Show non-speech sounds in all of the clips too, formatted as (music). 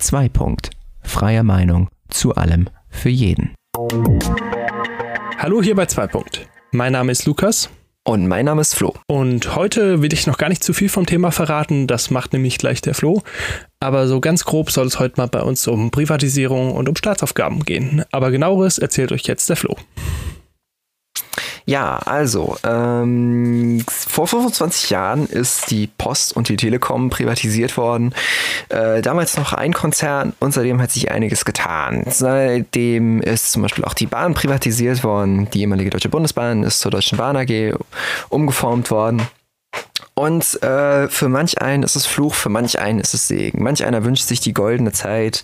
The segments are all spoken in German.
2. Punkt. Freie Meinung zu allem für jeden. Hallo hier bei 2. Punkt. Mein Name ist Lukas. Und mein Name ist Flo. Und heute will ich noch gar nicht zu viel vom Thema verraten, das macht nämlich gleich der Flo. Aber so ganz grob soll es heute mal bei uns um Privatisierung und um Staatsaufgaben gehen. Aber genaueres erzählt euch jetzt der Flo. Ja, also, ähm, vor 25 Jahren ist die Post und die Telekom privatisiert worden. Äh, damals noch ein Konzern und seitdem hat sich einiges getan. Seitdem ist zum Beispiel auch die Bahn privatisiert worden. Die ehemalige Deutsche Bundesbahn ist zur Deutschen Bahn AG umgeformt worden. Und äh, für manch einen ist es Fluch, für manch einen ist es Segen. Manch einer wünscht sich die goldene Zeit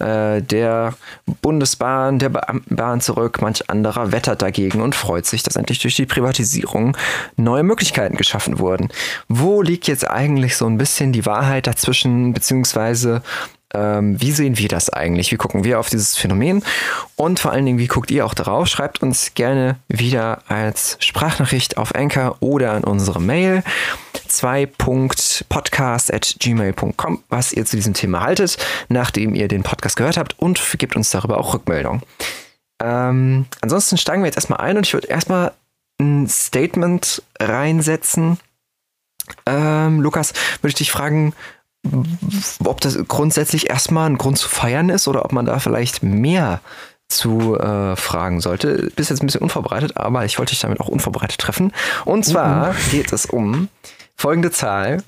äh, der Bundesbahn, der Beamtenbahn zurück, manch anderer wettert dagegen und freut sich, dass endlich durch die Privatisierung neue Möglichkeiten geschaffen wurden. Wo liegt jetzt eigentlich so ein bisschen die Wahrheit dazwischen, beziehungsweise ähm, wie sehen wir das eigentlich? Wie gucken wir auf dieses Phänomen? Und vor allen Dingen, wie guckt ihr auch darauf? Schreibt uns gerne wieder als Sprachnachricht auf Anchor oder an unsere Mail 2.podcast.gmail.com, was ihr zu diesem Thema haltet, nachdem ihr den Podcast gehört habt und gebt uns darüber auch Rückmeldung. Ähm, ansonsten steigen wir jetzt erstmal ein und ich würde erstmal ein Statement reinsetzen. Ähm, Lukas, würde ich dich fragen, ob das grundsätzlich erstmal ein Grund zu feiern ist oder ob man da vielleicht mehr zu äh, fragen sollte. Bist jetzt ein bisschen unvorbereitet, aber ich wollte dich damit auch unvorbereitet treffen. Und zwar uh. geht es um folgende Zahl.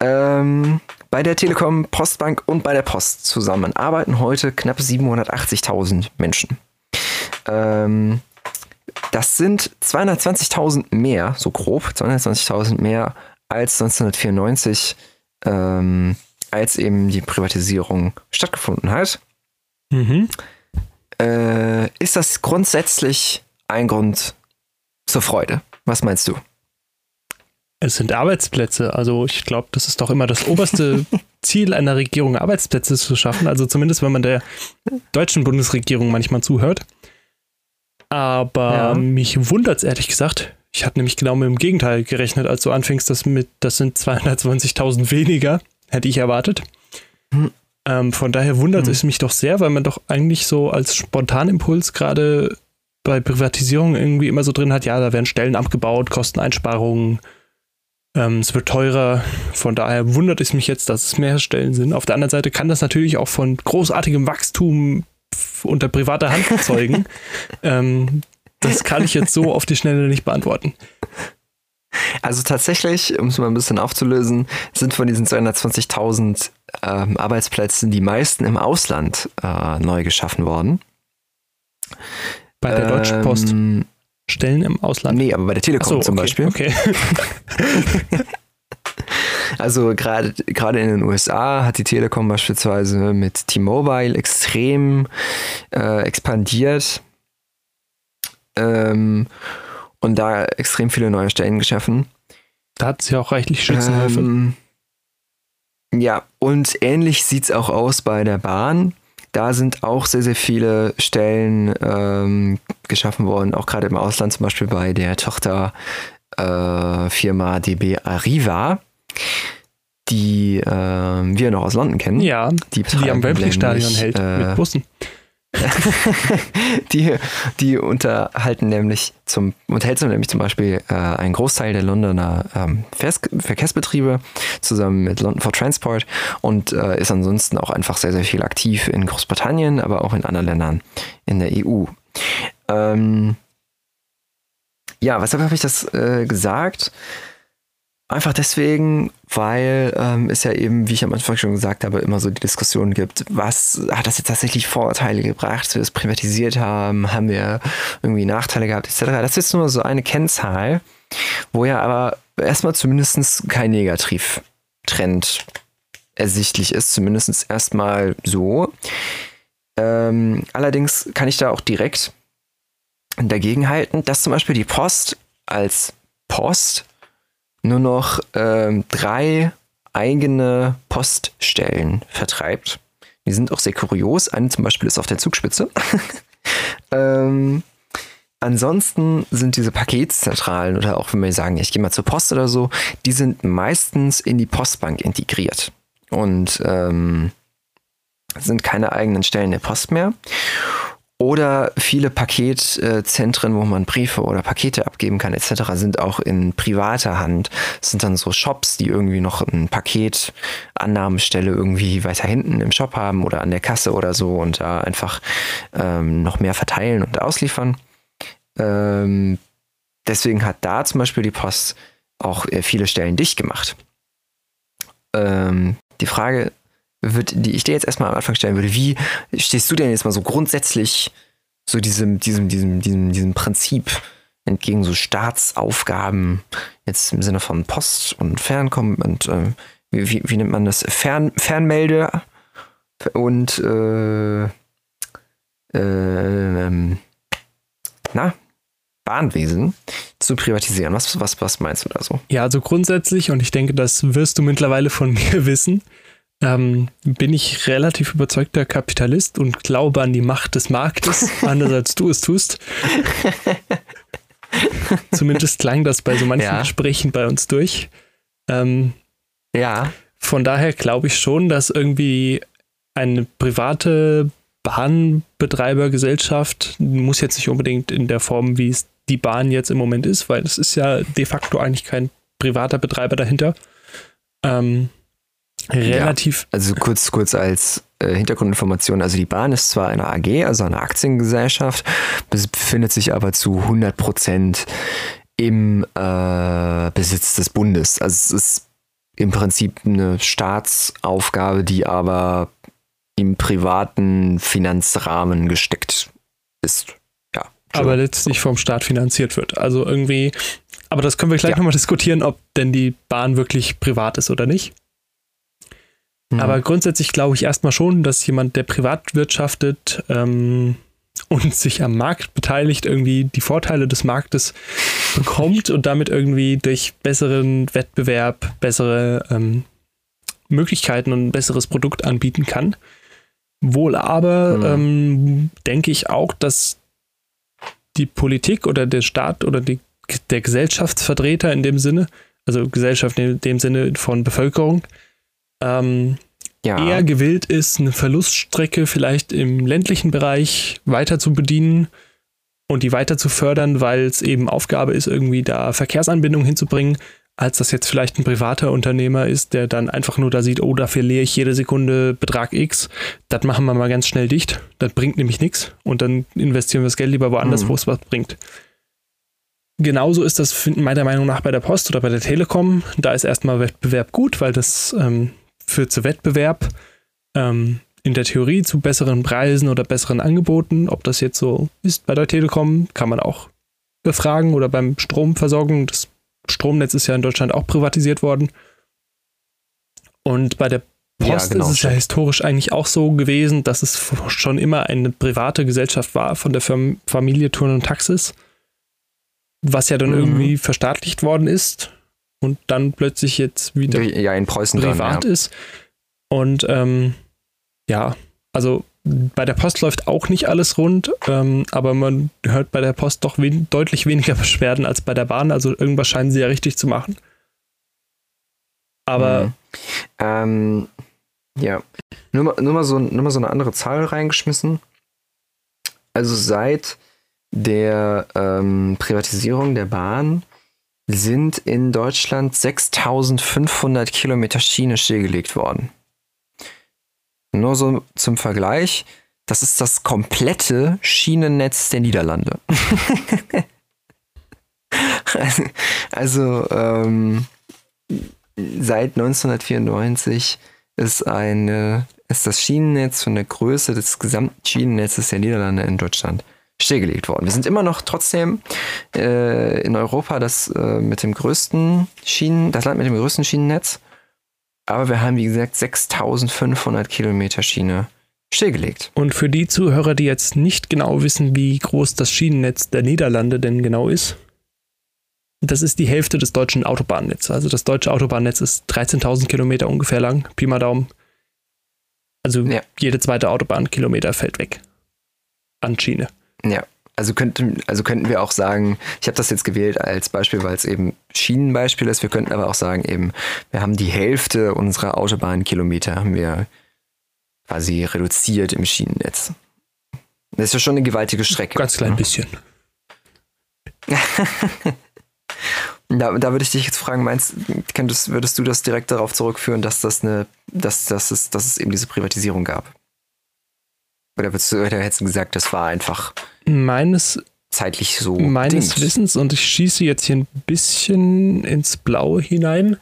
Ähm, bei der Telekom, Postbank und bei der Post zusammen arbeiten heute knapp 780.000 Menschen. Ähm, das sind 220.000 mehr, so grob, 220.000 mehr als 1994 ähm, als eben die Privatisierung stattgefunden hat, mhm. äh, ist das grundsätzlich ein Grund zur Freude. Was meinst du? Es sind Arbeitsplätze. Also ich glaube, das ist doch immer das oberste (laughs) Ziel einer Regierung, Arbeitsplätze zu schaffen. Also zumindest, wenn man der deutschen Bundesregierung manchmal zuhört. Aber ja. mich wundert es ehrlich gesagt, ich hatte nämlich genau mit dem Gegenteil gerechnet, als du anfingst, das mit, das sind 220.000 weniger, hätte ich erwartet. Hm. Ähm, von daher wundert hm. es mich doch sehr, weil man doch eigentlich so als Spontanimpuls gerade bei Privatisierung irgendwie immer so drin hat, ja, da werden Stellen abgebaut, Kosteneinsparungen, ähm, es wird teurer. Von daher wundert es mich jetzt, dass es mehr Stellen sind. Auf der anderen Seite kann das natürlich auch von großartigem Wachstum unter privater Hand zeugen. (laughs) ähm, das kann ich jetzt so auf die Schnelle nicht beantworten. Also tatsächlich, um es mal ein bisschen aufzulösen, sind von diesen 220.000 ähm, Arbeitsplätzen die meisten im Ausland äh, neu geschaffen worden. Bei der ähm, Deutschen Post. Stellen im Ausland? Nee, aber bei der Telekom so, zum okay, Beispiel. Okay. (laughs) (laughs) also gerade gerade in den USA hat die Telekom beispielsweise mit T-Mobile extrem äh, expandiert ähm, und da extrem viele neue Stellen geschaffen. Da hat sie auch reichlich Schützenhilfe. Ähm, ja, und ähnlich sieht es auch aus bei der Bahn. Da sind auch sehr, sehr viele Stellen ähm, geschaffen worden, auch gerade im Ausland, zum Beispiel bei der Tochterfirma äh, DB Arriva, die äh, wir noch aus London kennen. Ja, die, die am Wembley-Stadion hält äh, mit Bussen. (laughs) die, die unterhalten nämlich zum, unterhältst nämlich zum Beispiel äh, einen Großteil der Londoner ähm, Verkehrsbetriebe zusammen mit London for Transport und äh, ist ansonsten auch einfach sehr, sehr viel aktiv in Großbritannien, aber auch in anderen Ländern in der EU. Ähm, ja, weshalb habe ich das äh, gesagt? Einfach deswegen, weil ähm, es ja eben, wie ich am Anfang schon gesagt habe, immer so die Diskussion gibt, was hat das jetzt tatsächlich Vorteile gebracht, dass wir das privatisiert haben, haben wir irgendwie Nachteile gehabt, etc. Das ist nur so eine Kennzahl, wo ja aber erstmal zumindest kein Negativtrend ersichtlich ist, zumindest erstmal so. Ähm, allerdings kann ich da auch direkt dagegen halten, dass zum Beispiel die Post als Post nur noch ähm, drei eigene Poststellen vertreibt. Die sind auch sehr kurios. Eine zum Beispiel ist auf der Zugspitze. (laughs) ähm, ansonsten sind diese Paketzentralen oder auch wenn wir sagen, ich gehe mal zur Post oder so, die sind meistens in die Postbank integriert. Und ähm, sind keine eigenen Stellen der Post mehr. Oder viele Paketzentren, wo man Briefe oder Pakete abgeben kann, etc., sind auch in privater Hand. Das sind dann so Shops, die irgendwie noch eine Paketannahmestelle irgendwie weiter hinten im Shop haben oder an der Kasse oder so und da einfach ähm, noch mehr verteilen und ausliefern. Ähm, deswegen hat da zum Beispiel die Post auch äh, viele Stellen dicht gemacht. Ähm, die Frage wird, die ich dir jetzt erstmal am Anfang stellen würde, wie stehst du denn jetzt mal so grundsätzlich so diesem, diesem, diesem, diesem, diesem Prinzip entgegen so Staatsaufgaben, jetzt im Sinne von Post und Fernkommen und äh, wie, wie, wie, nennt man das? Fern, Fernmelde und äh, äh, na, Bahnwesen zu privatisieren. Was, was, was meinst du da so? Ja, also grundsätzlich, und ich denke, das wirst du mittlerweile von (laughs) mir wissen, ähm, bin ich relativ überzeugter Kapitalist und glaube an die Macht des Marktes, (laughs) anders als du es tust. (laughs) Zumindest klang das bei so manchen ja. Gesprächen bei uns durch. Ähm, ja. Von daher glaube ich schon, dass irgendwie eine private Bahnbetreibergesellschaft muss jetzt nicht unbedingt in der Form, wie es die Bahn jetzt im Moment ist, weil es ist ja de facto eigentlich kein privater Betreiber dahinter. Ähm, relativ. Ja, also kurz, kurz als äh, Hintergrundinformation, also die Bahn ist zwar eine AG, also eine Aktiengesellschaft, befindet sich aber zu 100 Prozent im äh, Besitz des Bundes. Also es ist im Prinzip eine Staatsaufgabe, die aber im privaten Finanzrahmen gesteckt ist. Ja. Aber letztlich vom Staat finanziert wird. Also irgendwie, aber das können wir gleich ja. nochmal diskutieren, ob denn die Bahn wirklich privat ist oder nicht. Mhm. Aber grundsätzlich glaube ich erstmal schon, dass jemand, der privat wirtschaftet ähm, und sich am Markt beteiligt, irgendwie die Vorteile des Marktes bekommt und damit irgendwie durch besseren Wettbewerb bessere ähm, Möglichkeiten und ein besseres Produkt anbieten kann. Wohl aber mhm. ähm, denke ich auch, dass die Politik oder der Staat oder die, der Gesellschaftsvertreter in dem Sinne, also Gesellschaft in dem Sinne von Bevölkerung, ähm, ja. eher gewillt ist, eine Verluststrecke vielleicht im ländlichen Bereich weiter zu bedienen und die weiter zu fördern, weil es eben Aufgabe ist, irgendwie da Verkehrsanbindung hinzubringen, als das jetzt vielleicht ein privater Unternehmer ist, der dann einfach nur da sieht, oh, da verliere ich jede Sekunde Betrag X, das machen wir mal ganz schnell dicht, das bringt nämlich nichts und dann investieren wir das Geld lieber woanders, mhm. wo es was bringt. Genauso ist das meiner Meinung nach bei der Post oder bei der Telekom. Da ist erstmal Wettbewerb gut, weil das ähm, führt zu Wettbewerb. Ähm, in der Theorie zu besseren Preisen oder besseren Angeboten. Ob das jetzt so ist bei der Telekom, kann man auch befragen oder beim Stromversorgung. Das Stromnetz ist ja in Deutschland auch privatisiert worden. Und bei der Post ja, genau, ist es ja historisch eigentlich auch so gewesen, dass es schon immer eine private Gesellschaft war von der Familie Turn und Taxis, was ja dann mhm. irgendwie verstaatlicht worden ist und dann plötzlich jetzt wieder ja, in Preußen privat dann, ja. ist. Und ähm, ja, also bei der Post läuft auch nicht alles rund, ähm, aber man hört bei der Post doch wen deutlich weniger (laughs) Beschwerden als bei der Bahn. Also irgendwas scheinen sie ja richtig zu machen. Aber. Mhm. Ähm, ja, nur mal, nur, mal so, nur mal so eine andere Zahl reingeschmissen. Also seit der ähm, Privatisierung der Bahn sind in Deutschland 6500 Kilometer Schiene stillgelegt worden. Nur so zum Vergleich, das ist das komplette Schienennetz der Niederlande. (laughs) also ähm, seit 1994 ist, eine, ist das Schienennetz von der Größe des gesamten Schienennetzes der Niederlande in Deutschland stillgelegt worden. Wir sind immer noch trotzdem äh, in Europa das äh, mit dem größten Schienen, das Land mit dem größten Schienennetz. Aber wir haben, wie gesagt, 6500 Kilometer Schiene stillgelegt. Und für die Zuhörer, die jetzt nicht genau wissen, wie groß das Schienennetz der Niederlande denn genau ist, das ist die Hälfte des deutschen Autobahnnetzes. Also das deutsche Autobahnnetz ist 13.000 Kilometer ungefähr lang, Pi mal Daumen. Also ja. jede zweite Autobahnkilometer fällt weg an Schiene. Ja, also könnten, also könnten wir auch sagen, ich habe das jetzt gewählt als Beispiel, weil es eben Schienenbeispiel ist. Wir könnten aber auch sagen, eben, wir haben die Hälfte unserer Autobahnkilometer haben wir quasi reduziert im Schienennetz. Das ist ja schon eine gewaltige Strecke. Ganz klein bisschen. (laughs) Da, da würde ich dich jetzt fragen, meinst könntest, würdest du das direkt darauf zurückführen, dass das eine, dass, dass, es, dass es eben diese Privatisierung gab? Oder, oder hättest du gesagt, das war einfach Meines, zeitlich so meines bedingt? Wissens, und ich schieße jetzt hier ein bisschen ins Blaue hinein,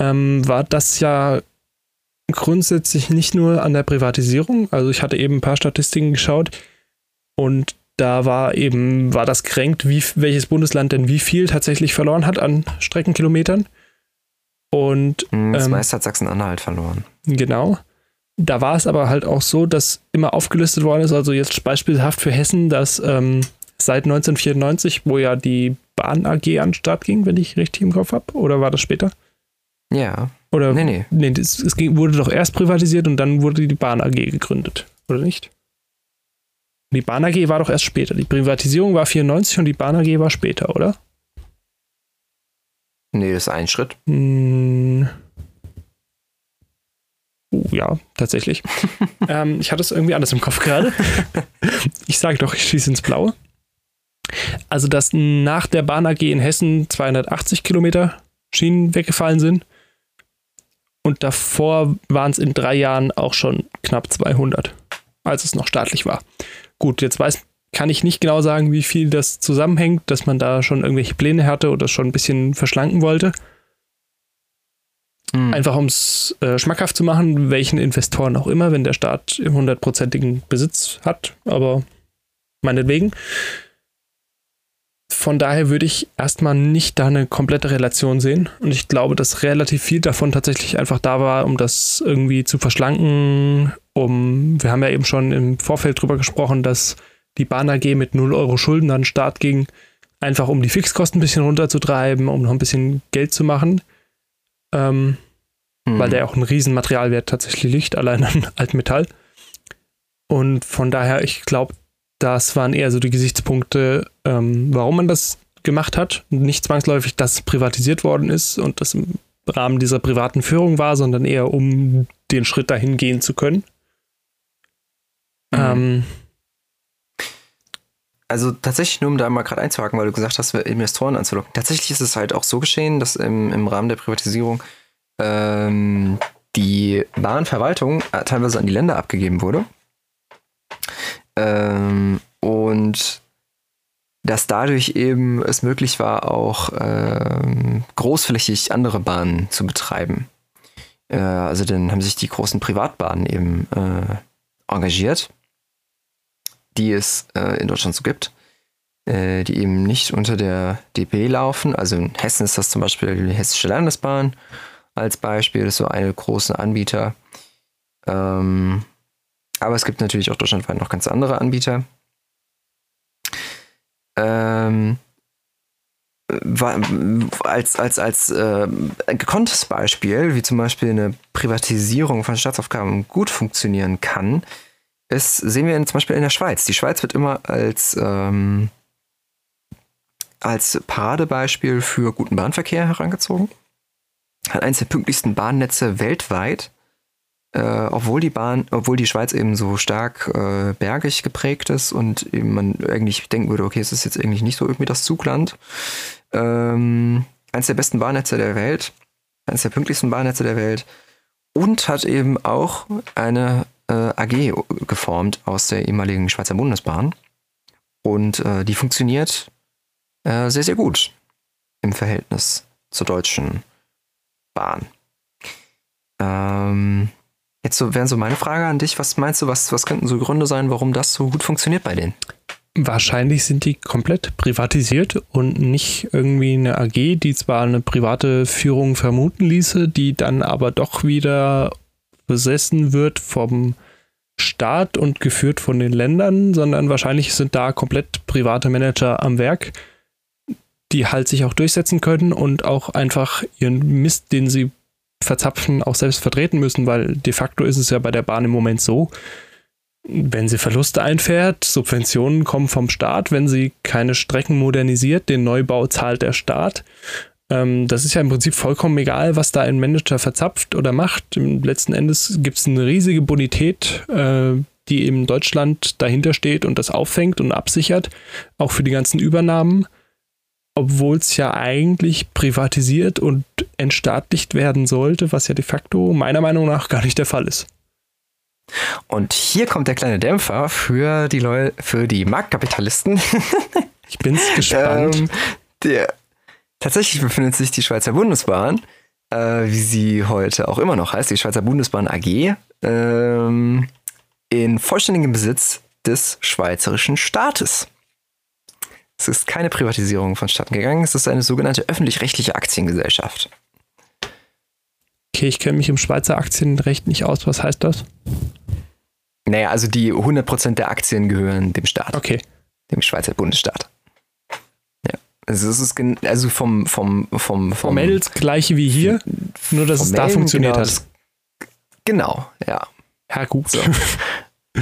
ähm, war das ja grundsätzlich nicht nur an der Privatisierung. Also ich hatte eben ein paar Statistiken geschaut und da war eben, war das kränkt, wie, welches Bundesland denn wie viel tatsächlich verloren hat an Streckenkilometern. Und Hm, Das ähm, meiste hat Sachsen-Anhalt verloren. Genau. Da war es aber halt auch so, dass immer aufgelistet worden ist, also jetzt beispielhaft für Hessen, dass ähm, seit 1994, wo ja die Bahn AG an den Start ging, wenn ich richtig im Kopf habe, oder war das später? Ja. Oder Nee, nee. nee das, es ging, wurde doch erst privatisiert und dann wurde die Bahn AG gegründet, oder nicht? Die Bahn AG war doch erst später. Die Privatisierung war 94 und die Bahn AG war später, oder? Nee, das ist ein Schritt. Hm. Ja, tatsächlich. (laughs) ähm, ich hatte es irgendwie anders im Kopf gerade. (laughs) ich sage doch, ich schieße ins Blaue. Also, dass nach der Bahn AG in Hessen 280 Kilometer Schienen weggefallen sind. Und davor waren es in drei Jahren auch schon knapp 200, als es noch staatlich war. Gut, jetzt weiß, kann ich nicht genau sagen, wie viel das zusammenhängt, dass man da schon irgendwelche Pläne hatte oder schon ein bisschen verschlanken wollte. Hm. Einfach um es äh, schmackhaft zu machen, welchen Investoren auch immer, wenn der Staat im hundertprozentigen Besitz hat, aber meinetwegen. Von daher würde ich erstmal nicht da eine komplette Relation sehen. Und ich glaube, dass relativ viel davon tatsächlich einfach da war, um das irgendwie zu verschlanken. Um, wir haben ja eben schon im Vorfeld drüber gesprochen, dass die Bahn AG mit 0 Euro Schulden an den Start ging, einfach um die Fixkosten ein bisschen runterzutreiben, um noch ein bisschen Geld zu machen. Ähm, Hm. weil der auch einen riesen Materialwert tatsächlich liegt, allein an (laughs) Altmetall. Und von daher, ich glaube, das waren eher so die Gesichtspunkte, ähm, warum man das gemacht hat. Nicht zwangsläufig, dass es privatisiert worden ist und das im Rahmen dieser privaten Führung war, sondern eher um den Schritt dahin gehen zu können. Mhm. Ähm, Also tatsächlich, nur um da mal gerade einzuhaken, weil du gesagt hast, Investoren anzulocken. Tatsächlich ist es halt auch so geschehen, dass im, im Rahmen der Privatisierung ähm, die Bahnverwaltung äh, teilweise an die Länder abgegeben wurde. Ähm, und dass dadurch eben es möglich war, auch ähm, großflächig andere Bahnen zu betreiben. Äh, also dann haben sich die großen Privatbahnen eben äh, engagiert die es äh, in Deutschland so gibt, äh, die eben nicht unter der DB laufen. Also in Hessen ist das zum Beispiel die Hessische Landesbahn als Beispiel, das ist so eine große Anbieter. Ähm, aber es gibt natürlich auch deutschlandweit noch ganz andere Anbieter. Ähm, als als, als äh, gekonntes Beispiel, wie zum Beispiel eine Privatisierung von Staatsaufgaben gut funktionieren kann, ist, sehen wir in, zum Beispiel in der Schweiz. Die Schweiz wird immer als, ähm, als Paradebeispiel für guten Bahnverkehr herangezogen. Hat eines der pünktlichsten Bahnnetze weltweit, äh, obwohl die Bahn, obwohl die Schweiz eben so stark äh, bergig geprägt ist und eben man eigentlich denken würde, okay, es ist jetzt eigentlich nicht so irgendwie das Zugland. Ähm, eines der besten Bahnnetze der Welt, eines der pünktlichsten Bahnnetze der Welt und hat eben auch eine AG geformt aus der ehemaligen Schweizer Bundesbahn. Und äh, die funktioniert äh, sehr, sehr gut im Verhältnis zur deutschen Bahn. Ähm, jetzt so, wären so meine Frage an dich. Was meinst du, was, was könnten so Gründe sein, warum das so gut funktioniert bei denen? Wahrscheinlich sind die komplett privatisiert und nicht irgendwie eine AG, die zwar eine private Führung vermuten ließe, die dann aber doch wieder besessen wird vom Staat und geführt von den Ländern, sondern wahrscheinlich sind da komplett private Manager am Werk, die halt sich auch durchsetzen können und auch einfach ihren Mist, den sie verzapfen, auch selbst vertreten müssen, weil de facto ist es ja bei der Bahn im Moment so, wenn sie Verluste einfährt, Subventionen kommen vom Staat, wenn sie keine Strecken modernisiert, den Neubau zahlt der Staat. Ähm, das ist ja im Prinzip vollkommen egal, was da ein Manager verzapft oder macht. Im letzten Endes gibt es eine riesige Bonität, äh, die in Deutschland dahinter steht und das auffängt und absichert, auch für die ganzen Übernahmen, obwohl es ja eigentlich privatisiert und entstaatlicht werden sollte, was ja de facto meiner Meinung nach gar nicht der Fall ist. Und hier kommt der kleine Dämpfer für die Leute, für die Marktkapitalisten. ich bin's (laughs) gespannt. ähm, der, tatsächlich befindet sich die Schweizer Bundesbahn, äh, wie sie heute auch immer noch heißt, die Schweizer Bundesbahn AG, ähm, in vollständigem Besitz des schweizerischen Staates. Es ist keine Privatisierung vonstatten gegangen, es ist eine sogenannte öffentlich-rechtliche Aktiengesellschaft. Okay, ich kenne mich im Schweizer Aktienrecht nicht aus. Was heißt das? Naja, also die 100% der Aktien gehören dem Staat. Okay. Dem Schweizer Bundesstaat. Also es ist also vom, vom, vom, vom Formell das gleiche wie hier, nur dass es da funktioniert genau, hat. Genau, ja. Ja, gut. So. (laughs)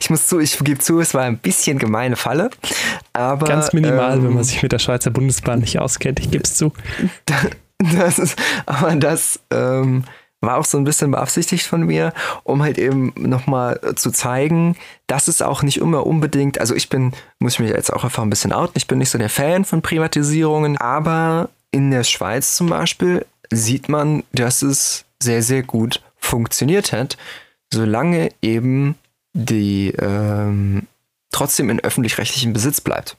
ich muss zu, ich gebe zu, es war ein bisschen gemeine Falle. Aber, Ganz minimal, ähm, wenn man sich mit der Schweizer Bundesbahn nicht auskennt, ich gebe es zu. (laughs) Das ist, aber das ähm, war auch so ein bisschen beabsichtigt von mir, um halt eben nochmal zu zeigen, dass es auch nicht immer unbedingt, also ich bin, muss ich mich jetzt auch einfach ein bisschen outen, ich bin nicht so der Fan von Privatisierungen, aber in der Schweiz zum Beispiel sieht man, dass es sehr, sehr gut funktioniert hat, solange eben die ähm, trotzdem in öffentlich-rechtlichem Besitz bleibt.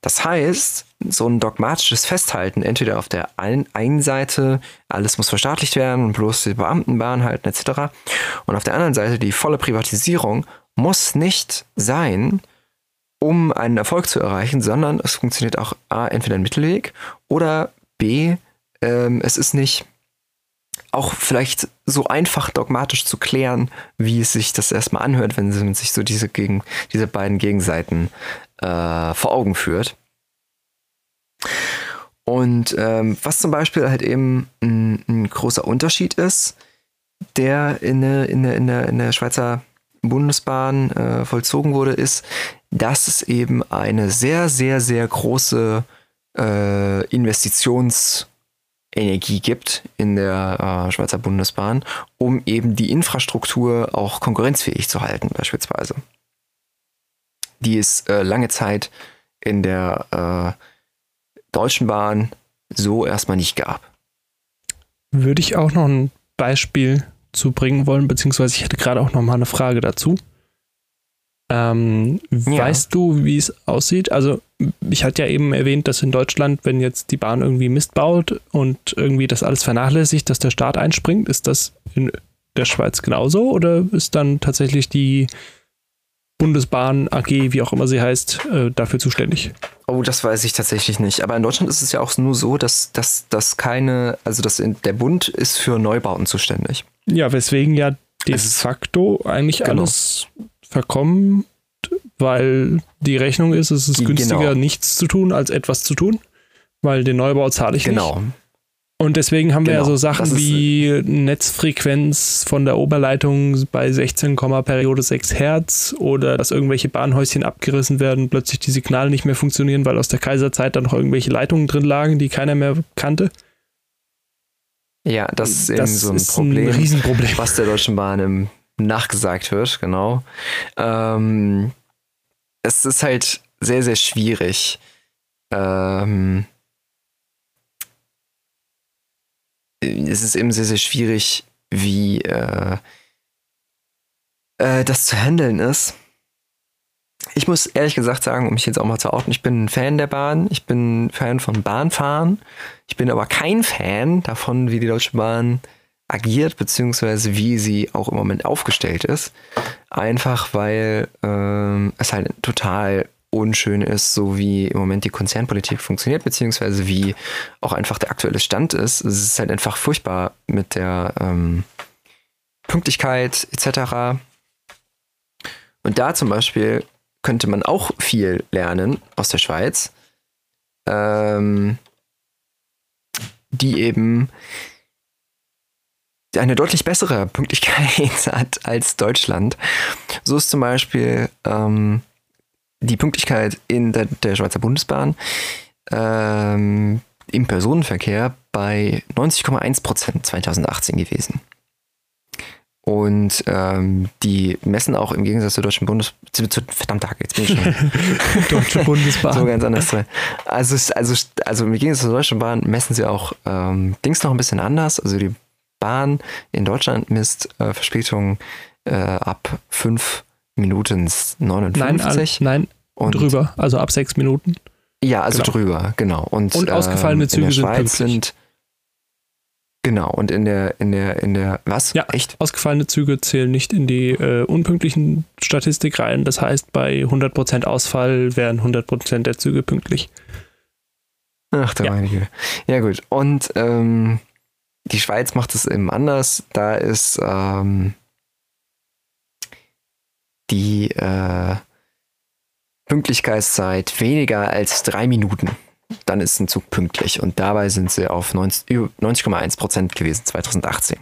Das heißt, so ein dogmatisches Festhalten, entweder auf der einen Seite, alles muss verstaatlicht werden und bloß die Beamten Bahn halten etc. Und auf der anderen Seite die volle Privatisierung muss nicht sein, um einen Erfolg zu erreichen, sondern es funktioniert auch A, entweder ein Mittelweg oder B, ähm, es ist nicht auch vielleicht so einfach dogmatisch zu klären, wie es sich das erstmal anhört, wenn man sich so diese, gegen, diese beiden Gegenseiten äh, vor Augen führt. Und ähm, was zum Beispiel halt eben ein, ein, großer Unterschied ist, der in der, in der, in der, in der Schweizer Bundesbahn äh, vollzogen wurde, ist, dass es eben eine sehr, sehr, sehr große äh, Investitions- Energie gibt in der äh, Schweizer Bundesbahn, um eben die Infrastruktur auch konkurrenzfähig zu halten, beispielsweise. Die es äh, lange Zeit in der äh, Deutschen Bahn so erstmal nicht gab. Würde ich auch noch ein Beispiel zu bringen wollen, beziehungsweise ich hätte gerade auch noch mal eine Frage dazu. Ähm, ja. Weißt du, wie es aussieht? Also, ich hatte ja eben erwähnt, dass in Deutschland, wenn jetzt die Bahn irgendwie Mist baut und irgendwie das alles vernachlässigt, dass der Staat einspringt. Ist das in der Schweiz genauso oder ist dann tatsächlich die Bundesbahn AG, wie auch immer sie heißt, äh, dafür zuständig? Oh, das weiß ich tatsächlich nicht. Aber in Deutschland ist es ja auch nur so, dass, dass, dass keine, also dass in, der Bund ist für Neubauten zuständig. Ja, weswegen ja de facto eigentlich genau. alles verkommen, weil die Rechnung ist, es ist günstiger, genau. nichts zu tun, als etwas zu tun, weil den Neubau zahle ich genau. nicht. Und deswegen haben genau. wir ja so Sachen wie Netzfrequenz von der Oberleitung bei 16, Periode 6 Hertz oder dass irgendwelche Bahnhäuschen abgerissen werden, plötzlich die Signale nicht mehr funktionieren, weil aus der Kaiserzeit da noch irgendwelche Leitungen drin lagen, die keiner mehr kannte. Ja, das ist eben das so ein Problem, ein Riesenproblem. was der Deutschen Bahn im nachgesagt wird, genau. Ähm, es ist halt sehr, sehr schwierig. Ähm, es ist eben sehr, sehr schwierig, wie äh, äh, das zu handeln ist. Ich muss ehrlich gesagt sagen, um mich jetzt auch mal zu outen, ich bin ein Fan der Bahn, ich bin Fan von Bahnfahren, ich bin aber kein Fan davon, wie die Deutsche Bahn agiert, beziehungsweise wie sie auch im Moment aufgestellt ist. Einfach weil ähm, es halt total unschön ist, so wie im Moment die Konzernpolitik funktioniert, beziehungsweise wie auch einfach der aktuelle Stand ist. Es ist halt einfach furchtbar mit der ähm, Pünktlichkeit etc. Und da zum Beispiel könnte man auch viel lernen aus der Schweiz, ähm, die eben eine deutlich bessere Pünktlichkeit (laughs) hat als Deutschland. So ist zum Beispiel ähm, die Pünktlichkeit in der, der Schweizer Bundesbahn ähm, im Personenverkehr bei 90,1 Prozent 2018 gewesen. Und ähm, die messen auch im Gegensatz zur Deutschen Bundes... Verdammt, jetzt bin ich schon... (laughs) Deutsche Bundesbahn. so ganz anders. Also, also, also im Gegensatz zur Deutschen Bahn messen sie auch ähm, Dings noch ein bisschen anders. Also die Bahn in Deutschland misst äh, Verspätungen äh, ab 5 Minuten 59. Nein, nein und drüber, also ab 6 Minuten. Ja, also genau. drüber, genau. Und, und ausgefallene ähm, Züge in der sind Schweiz pünktlich. sind Genau, und in der, in der, in der, was? Ja, echt? Ausgefallene Züge zählen nicht in die äh, unpünktlichen Statistik rein. Das heißt, bei 100% Ausfall wären 100% der Züge pünktlich. Ach, da Ja. meine Güte. Ja, gut. Und ähm, die Schweiz macht es eben anders. Da ist ähm, die äh, Pünktlichkeitszeit weniger als drei Minuten. Dann ist ein Zug pünktlich. Und dabei sind sie auf 90 über 90,1 Prozent gewesen 2018.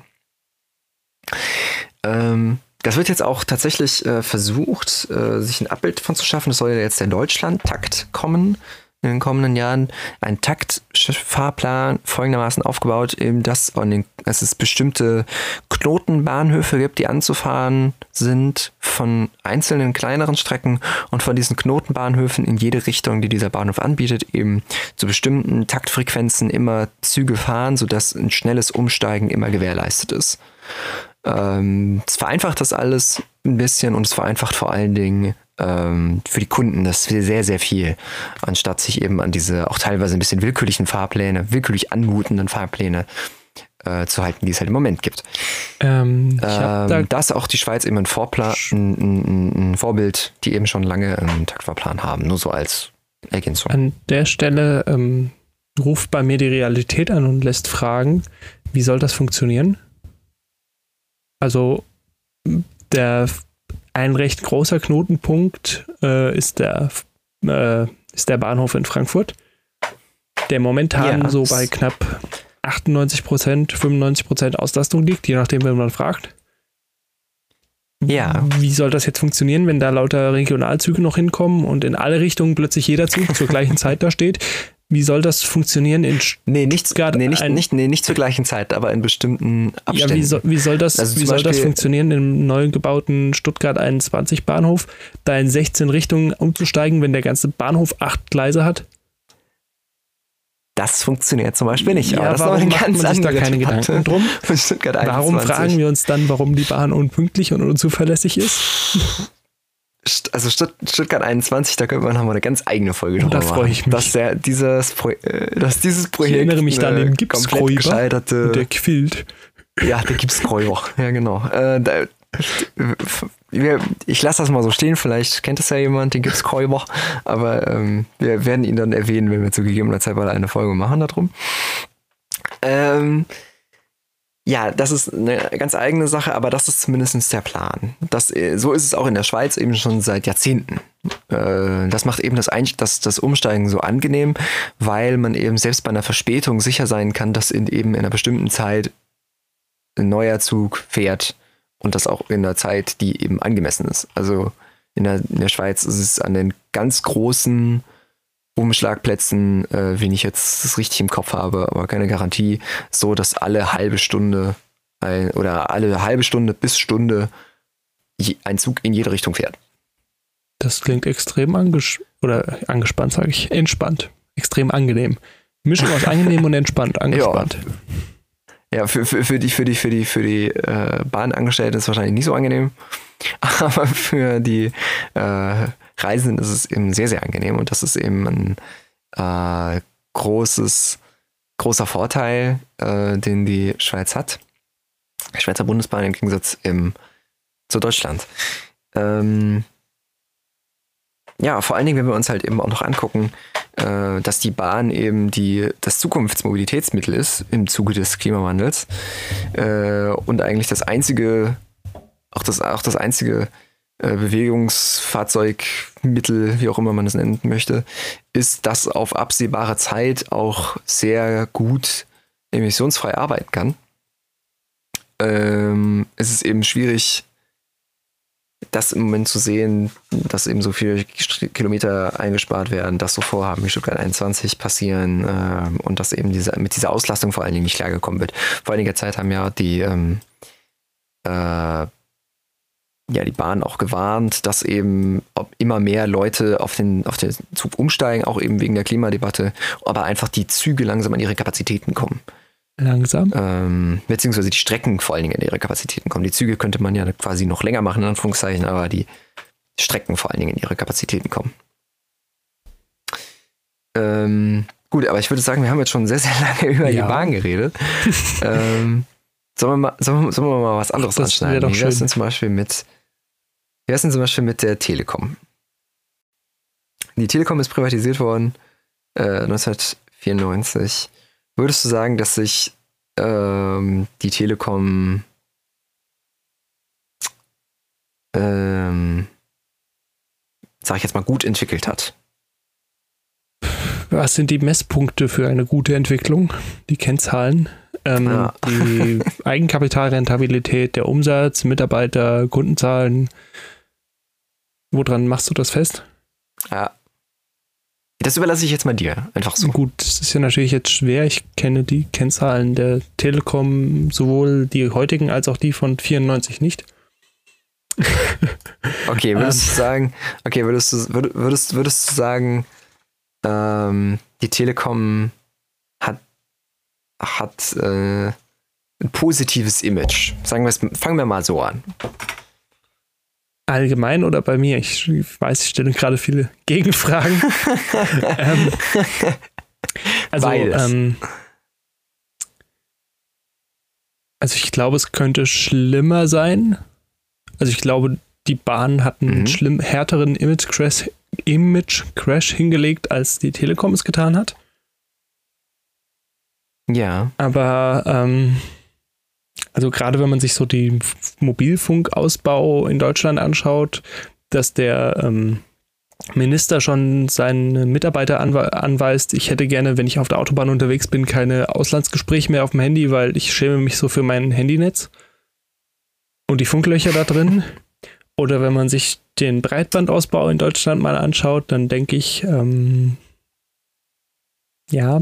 Ähm, das wird jetzt auch tatsächlich äh, versucht, äh, sich ein Abbild von zu schaffen. Es soll ja jetzt der Deutschland-Takt kommen in den kommenden Jahren. Ein Taktfahrplan folgendermaßen aufgebaut, eben dass, den, dass es bestimmte Knotenbahnhöfe gibt, die anzufahren sind von einzelnen kleineren Strecken und von diesen Knotenbahnhöfen in jede Richtung, die dieser Bahnhof anbietet, eben zu bestimmten Taktfrequenzen immer Züge fahren, sodass ein schnelles Umsteigen immer gewährleistet ist. Ähm, es vereinfacht das alles ein bisschen und es vereinfacht vor allen Dingen ähm, für die Kunden das sehr, sehr viel, anstatt sich eben an diese auch teilweise ein bisschen willkürlichen Fahrpläne, willkürlich anmutenden Fahrpläne äh, zu halten, die es halt im Moment gibt. Ähm, Ähm, da ist auch die Schweiz eben ein, Vorplan, ein, ein, ein Vorbild, die eben schon lange einen Taktfahrplan haben, nur so als Ergänzung. An der Stelle ähm, ruft bei mir die Realität an und lässt fragen, wie soll das funktionieren? Also der ein recht großer Knotenpunkt äh, ist der äh, ist der Bahnhof in Frankfurt, der momentan Ja, so bei knapp 98 Prozent, 95 Prozent Auslastung liegt, je nachdem, wenn man fragt. Ja. Wie soll das jetzt funktionieren, wenn da lauter Regionalzüge noch hinkommen und in alle Richtungen plötzlich jeder Zug zur gleichen Zeit da steht? Wie soll das funktionieren in Nee, nicht, Stuttgart nee, nicht, ein- nicht, nee, nicht zur gleichen Zeit, aber in bestimmten ja, Abständen. wie, soll, wie soll das, Also wie soll das funktionieren im neu gebauten Stuttgart 21 Bahnhof, da in 16 Richtungen umzusteigen, wenn der ganze Bahnhof acht Gleise hat? Das funktioniert zum Beispiel nicht. aber das warum ist eine ganz man sich da keine Debatte Gedanken drum? Warum 21. fragen wir uns dann, warum die Bahn unpünktlich und unzuverlässig ist? (laughs) Also Stutt Stuttgart 21, da könnte man haben wir eine ganz eigene Folge Oh, da drüber freue machen. ich mich. Dass, der, dieses, Pro äh, dass dieses Projekt erinnere mich da an den gescheiterte... Der quillt. Ja, der Gipsräuber. Ja, genau. Äh, da, ich lasse das mal so stehen, vielleicht kennt es ja jemand, den Gipsräuber, aber ähm, wir werden ihn dann erwähnen, wenn wir zu gegebener Zeit mal eine Folge machen darum. Ähm, ja, das ist eine ganz eigene Sache, aber das ist zumindest der Plan. Das, äh, so ist es auch in der Schweiz eben schon seit Jahrzehnten. Äh, das macht eben das, das, das Umsteigen so angenehm, weil man eben selbst bei einer Verspätung sicher sein kann, dass in eben in einer bestimmten Zeit ein neuer Zug fährt und das auch in einer Zeit, die eben angemessen ist. Also in der, in der Schweiz ist es an den ganz großen Umschlagplätzen, äh, wenn ich jetzt das richtig im Kopf habe, aber keine Garantie, so dass alle halbe Stunde ein, oder alle halbe Stunde bis Stunde je, ein Zug in jede Richtung fährt. Das klingt extrem anges oder angespannt, sage ich. Entspannt. Extrem angenehm. Mischung aus angenehm und entspannt. (laughs) Angespannt. Ja, für, für, für die, für die, für die, für die äh, Bahnangestellten ist es wahrscheinlich nicht so angenehm. (laughs) Aber für die äh, Reisenden ist es eben sehr, sehr angenehm und das ist eben ein äh, großes, großer Vorteil, äh, den die Schweiz hat. Schweizer Bundesbahn im Gegensatz im, zu Deutschland. Ähm, ja, vor allen Dingen, wenn wir uns halt eben auch noch angucken, äh, dass die Bahn eben die, das Zukunftsmobilitätsmittel ist im Zuge des Klimawandels äh, und eigentlich das einzige, auch das, auch das einzige äh, Bewegungsfahrzeugmittel, wie auch immer man es nennen möchte, ist, das auf absehbare Zeit auch sehr gut emissionsfrei arbeiten kann. Ähm, es ist eben schwierig, das im Moment zu sehen, dass eben so viele Kilometer eingespart werden, dass so Vorhaben wie Stuttgart 21 passieren äh, und dass eben diese, mit dieser Auslastung vor allen Dingen nicht klargekommen wird. Vor einiger Zeit haben ja die, ähm, äh, ja, die Bahn auch gewarnt, dass eben immer mehr Leute auf den, auf den Zug umsteigen, auch eben wegen der Klimadebatte, aber einfach die Züge langsam an ihre Kapazitäten kommen. Langsam. Ähm, beziehungsweise die Strecken vor allen Dingen in ihre Kapazitäten kommen. Die Züge könnte man ja quasi noch länger machen, in Anführungszeichen, aber die Strecken vor allen Dingen in ihre Kapazitäten kommen. Ähm, gut, aber ich würde sagen, wir haben jetzt schon sehr, sehr lange (laughs) über ja. die Bahn geredet. (laughs) ähm, sollen, wir mal, sollen, wir, sollen wir mal was anderes Ach, anschneiden? Wie wäre es denn zum Beispiel mit, wie denn zum Beispiel mit der Telekom? Die Telekom ist privatisiert worden äh, 1994 Würdest du sagen, dass sich ähm, die Telekom ähm, sag ich jetzt mal, gut entwickelt hat? Was sind die Messpunkte für eine gute Entwicklung? Die Kennzahlen? Ähm, ja. Die (laughs) Eigenkapitalrentabilität, der Umsatz, Mitarbeiter, Kundenzahlen. Woran machst du das fest? Ja, das überlasse ich jetzt mal dir, einfach so. Gut, das ist ja natürlich jetzt schwer. Ich kenne die Kennzahlen der Telekom, sowohl die heutigen als auch die von 94 nicht. (laughs) okay, würdest du ähm. sagen, okay, würdest du, würdest, würdest du sagen, ähm, die Telekom hat, hat äh, ein positives Image. Sagen wir es, fangen wir mal so an. Allgemein oder bei mir? Ich weiß, ich stelle gerade viele Gegenfragen. (laughs) ähm, also, ähm, also ich glaube, es könnte schlimmer sein. Also ich glaube, die Bahn hat einen mhm. schlimm härteren Image Crash, Image Crash hingelegt, als die Telekom es getan hat. Ja. Aber ähm, also gerade wenn man sich so den Mobilfunkausbau in Deutschland anschaut, dass der ähm, Minister schon seinen Mitarbeiter anwe anweist, ich hätte gerne, wenn ich auf der Autobahn unterwegs bin, keine Auslandsgespräche mehr auf dem Handy, weil ich schäme mich so für mein Handynetz und die Funklöcher da drin. Oder wenn man sich den Breitbandausbau in Deutschland mal anschaut, dann denke ich, ähm, ja,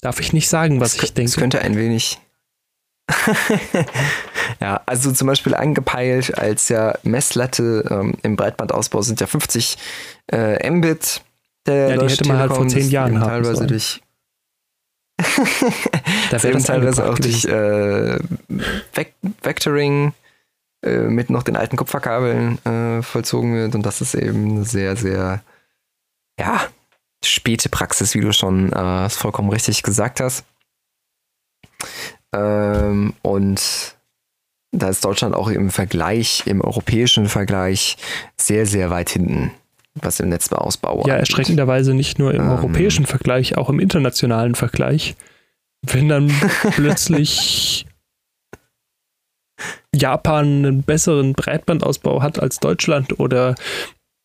darf ich nicht sagen, was das ich denke. Es könnte ein wenig (laughs) ja, also zum Beispiel angepeilt als ja Messlatte ähm, im Breitbandausbau sind ja 50 äh, Mbit. Der ja, die hätte man halt vor zehn Jahren haben teilweise sollen. durch da (laughs) wäre teilweise auch durch äh, Vectoring äh, mit noch den alten Kupferkabeln äh, vollzogen wird und das ist eben eine sehr, sehr ja, späte Praxis, wie du schon äh, vollkommen richtig gesagt hast. Ähm, und da ist Deutschland auch im Vergleich, im europäischen Vergleich, sehr, sehr weit hinten, was den Netzausbau angeht. Ja, erschreckenderweise nicht nur im ähm, europäischen Vergleich, auch im internationalen Vergleich. Wenn dann (laughs) plötzlich Japan einen besseren Breitbandausbau hat als Deutschland oder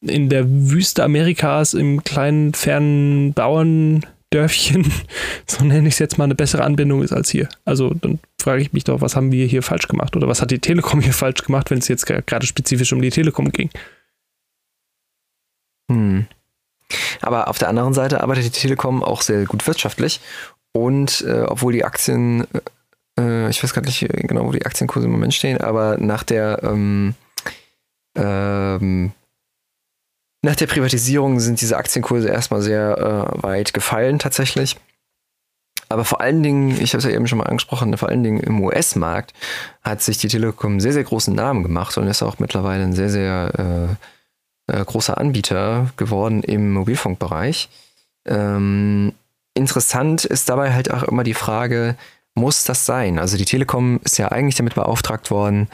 in der Wüste Amerikas im kleinen, fernen Bauern Dörfchen, (laughs) so nenne ich es jetzt mal, eine bessere Anbindung ist als hier. Also dann frage ich mich doch, was haben wir hier falsch gemacht oder was hat die Telekom hier falsch gemacht, wenn es jetzt gerade spezifisch um die Telekom ging. Hm. Aber auf der anderen Seite arbeitet die Telekom auch sehr gut wirtschaftlich und äh, obwohl die Aktien, äh, ich weiß gar nicht genau, wo die Aktienkurse im Moment stehen, aber nach der ähm, ähm, nach der Privatisierung sind diese Aktienkurse erstmal sehr äh, weit gefallen tatsächlich. Aber vor allen Dingen, ich habe es ja eben schon mal angesprochen, vor allen Dingen im US-Markt hat sich die Telekom sehr, sehr großen Namen gemacht und ist auch mittlerweile ein sehr, sehr äh, äh, großer Anbieter geworden im Mobilfunkbereich. Ähm, interessant ist dabei halt auch immer die Frage, muss das sein? Also die Telekom ist ja eigentlich damit beauftragt worden,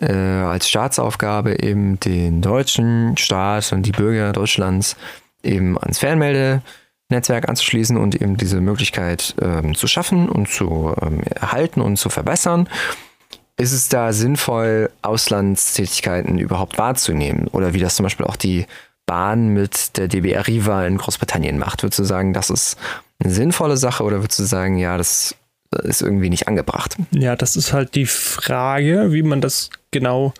äh, als Staatsaufgabe eben den deutschen Staat und die Bürger Deutschlands eben ans Fernmeldenetzwerk anzuschließen und eben diese Möglichkeit ähm, zu schaffen und zu ähm, erhalten und zu verbessern. Ist es da sinnvoll, Auslandstätigkeiten überhaupt wahrzunehmen? Oder wie das zum Beispiel auch die Bahn mit der DBR Riva in Großbritannien macht? Würdest du sagen, das ist eine sinnvolle Sache oder würdest du sagen, ja, das ist irgendwie nicht angebracht. Ja, das ist halt die Frage, wie man das genau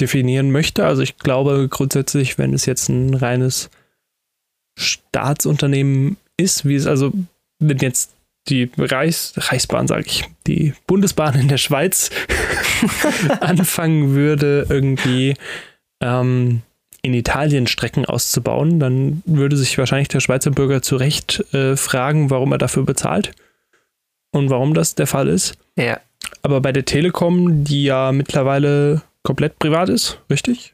definieren möchte. Also ich glaube grundsätzlich, wenn es jetzt ein reines Staatsunternehmen ist, wie es also, wenn jetzt die Reichs, Reichsbahn, sage ich, die Bundesbahn in der Schweiz (laughs) anfangen würde, irgendwie ähm, in Italien Strecken auszubauen, dann würde sich wahrscheinlich der Schweizer Bürger zu Recht äh, fragen, warum er dafür bezahlt und warum das der Fall ist. Ja. Aber bei der Telekom, die ja mittlerweile komplett privat ist, richtig?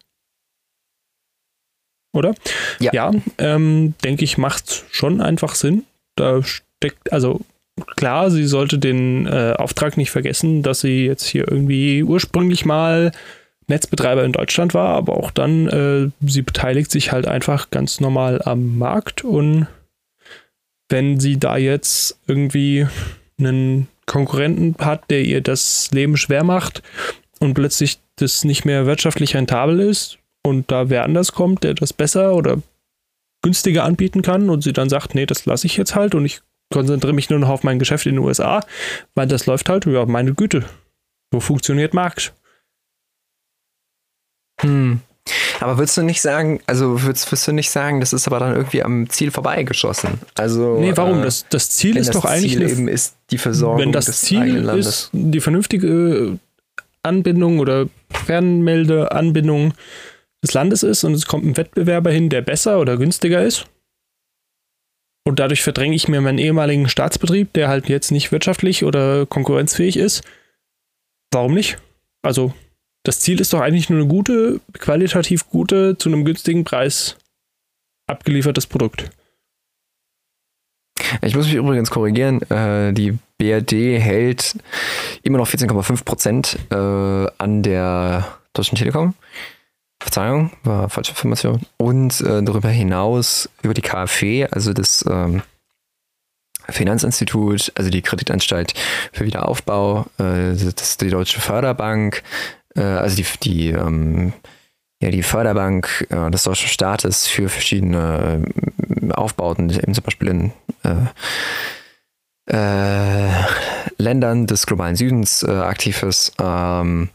Oder? Ja. Ja, ähm, denke ich, macht schon einfach Sinn. Da steckt, also klar, sie sollte den äh, Auftrag nicht vergessen, dass sie jetzt hier irgendwie ursprünglich mal Netzbetreiber in Deutschland war, aber auch dann, äh, sie beteiligt sich halt einfach ganz normal am Markt und wenn sie da jetzt irgendwie einen Konkurrenten hat, der ihr das Leben schwer macht und plötzlich das nicht mehr wirtschaftlich rentabel ist und da wer anders kommt, der das besser oder günstiger anbieten kann und sie dann sagt, nee, das lasse ich jetzt halt und ich konzentriere mich nur noch auf mein Geschäft in den USA, weil das läuft halt, ja, meine Güte. So funktioniert Markt. Hm. Aber würdest du nicht sagen, also würdest, würdest, du nicht sagen, das ist aber dann irgendwie am Ziel vorbeigeschossen? Also, nee, warum? Äh, das, das Ziel ist das doch eigentlich. Ziel eben ist die Versorgung wenn das des Ziel ist die vernünftige Anbindung oder Fernmeldeanbindung des Landes ist und es kommt ein Wettbewerber hin, der besser oder günstiger ist. Und dadurch verdränge ich mir meinen ehemaligen Staatsbetrieb, der halt jetzt nicht wirtschaftlich oder konkurrenzfähig ist. Warum nicht? Also das Ziel ist doch eigentlich nur eine gute, qualitativ gute, zu einem günstigen Preis abgeliefertes Produkt. Ich muss mich übrigens korrigieren. Äh, die BRD hält immer noch 14,5 Prozent äh, an der Deutschen Telekom. Verzeihung, war falsche Information. Und äh, darüber hinaus über die KfW, also das ähm, Finanzinstitut, also die Kreditanstalt für Wiederaufbau, das ist die Deutsche Förderbank, äh, also die, die, ähm, ja, die Förderbank äh, des deutschen Staates für verschiedene äh, Aufbauten, eben zum Beispiel in äh, äh, Ländern des globalen Südens äh, aktiv ist, ähm,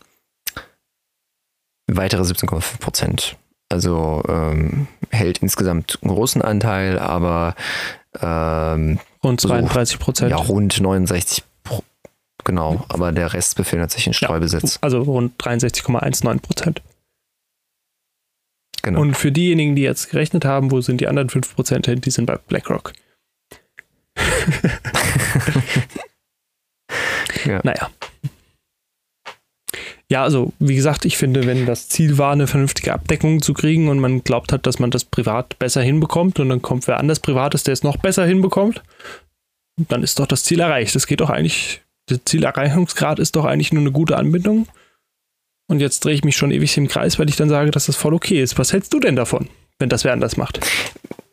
weitere 17,5 Prozent. Also ähm, hält insgesamt einen großen Anteil, aber ähm, rund 32 Prozent. ja, rund 69 Genau, aber der Rest befindet sich in Streubesitz. Ja, also rund 63,19 Prozent. Genau. Und für diejenigen, die jetzt gerechnet haben, wo sind die anderen 5 Prozent hin, die sind bei BlackRock. (laughs) ja. Naja. Ja, also wie gesagt, ich finde, wenn das Ziel war, eine vernünftige Abdeckung zu kriegen und man glaubt hat, dass man das privat besser hinbekommt und dann kommt wer anders Privates, der es noch besser hinbekommt, dann ist doch das Ziel erreicht. Das geht doch eigentlich der Zielerreichungsgrad ist doch eigentlich nur eine gute Anbindung. Und jetzt drehe ich mich schon ewig im Kreis, weil ich dann sage, dass das voll okay ist. Was hältst du denn davon, wenn das wer anders macht?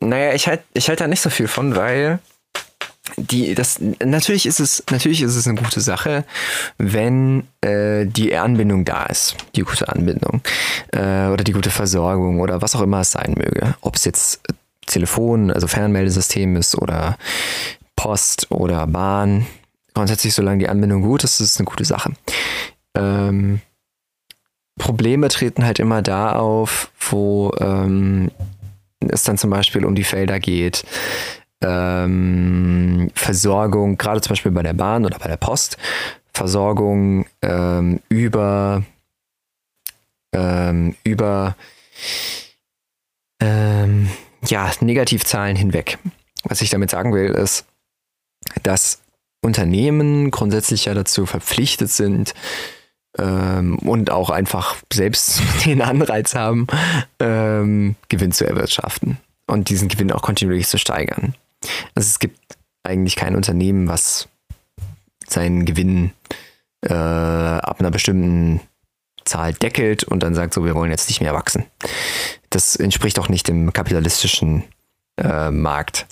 Naja, ich halte ich halt da nicht so viel von, weil die, das, natürlich ist es, natürlich ist es eine gute Sache, wenn äh, die Anbindung da ist, die gute Anbindung äh, oder die gute Versorgung oder was auch immer es sein möge. Ob es jetzt Telefon, also Fernmeldesystem ist oder Post oder Bahn, grundsätzlich, solange die Anbindung gut ist, ist es eine gute Sache. Ähm, Probleme treten halt immer da auf, wo ähm, es dann zum Beispiel um die Felder geht. Ähm, Versorgung, gerade zum Beispiel bei der Bahn oder bei der Post, Versorgung ähm, über, ähm, über ähm, ja, Negativzahlen hinweg. Was ich damit sagen will, ist, dass Unternehmen grundsätzlich ja dazu verpflichtet sind ähm, und auch einfach selbst (laughs) den Anreiz haben, ähm, Gewinn zu erwirtschaften und diesen Gewinn auch kontinuierlich zu steigern. Also es gibt eigentlich kein Unternehmen, was seinen Gewinn äh, ab einer bestimmten Zahl deckelt und dann sagt so, wir wollen jetzt nicht mehr wachsen. Das entspricht auch nicht dem kapitalistischen äh, Markt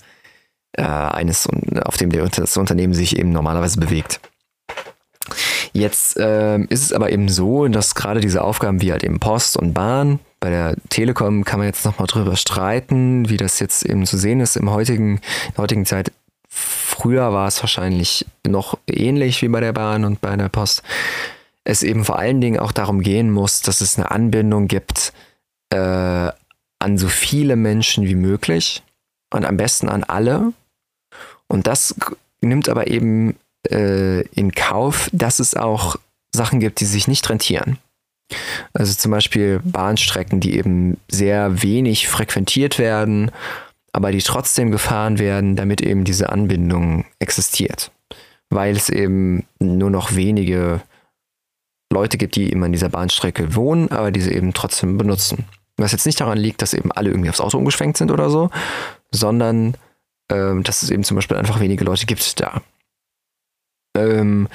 äh, eines, auf dem das Unternehmen sich eben normalerweise bewegt. Jetzt äh, ist es aber eben so, dass gerade diese Aufgaben wie halt eben Post und Bahn, bei der Telekom kann man jetzt nochmal drüber streiten, wie das jetzt eben zu sehen ist im heutigen, in der heutigen Zeit. Früher war es wahrscheinlich noch ähnlich wie bei der Bahn und bei der Post. es eben vor allen Dingen auch darum gehen muss, dass es eine Anbindung gibt äh, an so viele Menschen wie möglich und am besten an alle. Und das nimmt aber eben äh, in Kauf, dass es auch Sachen gibt, die sich nicht rentieren. Also zum Beispiel Bahnstrecken, die eben sehr wenig frequentiert werden, aber die trotzdem gefahren werden, damit eben diese Anbindung existiert. Weil es eben nur noch wenige Leute gibt, die immer an dieser Bahnstrecke wohnen, aber diese eben trotzdem benutzen. Was jetzt nicht daran liegt, dass eben alle irgendwie aufs Auto umgeschwenkt sind oder so, sondern ähm, dass es eben zum Beispiel einfach wenige Leute gibt da. Ähm,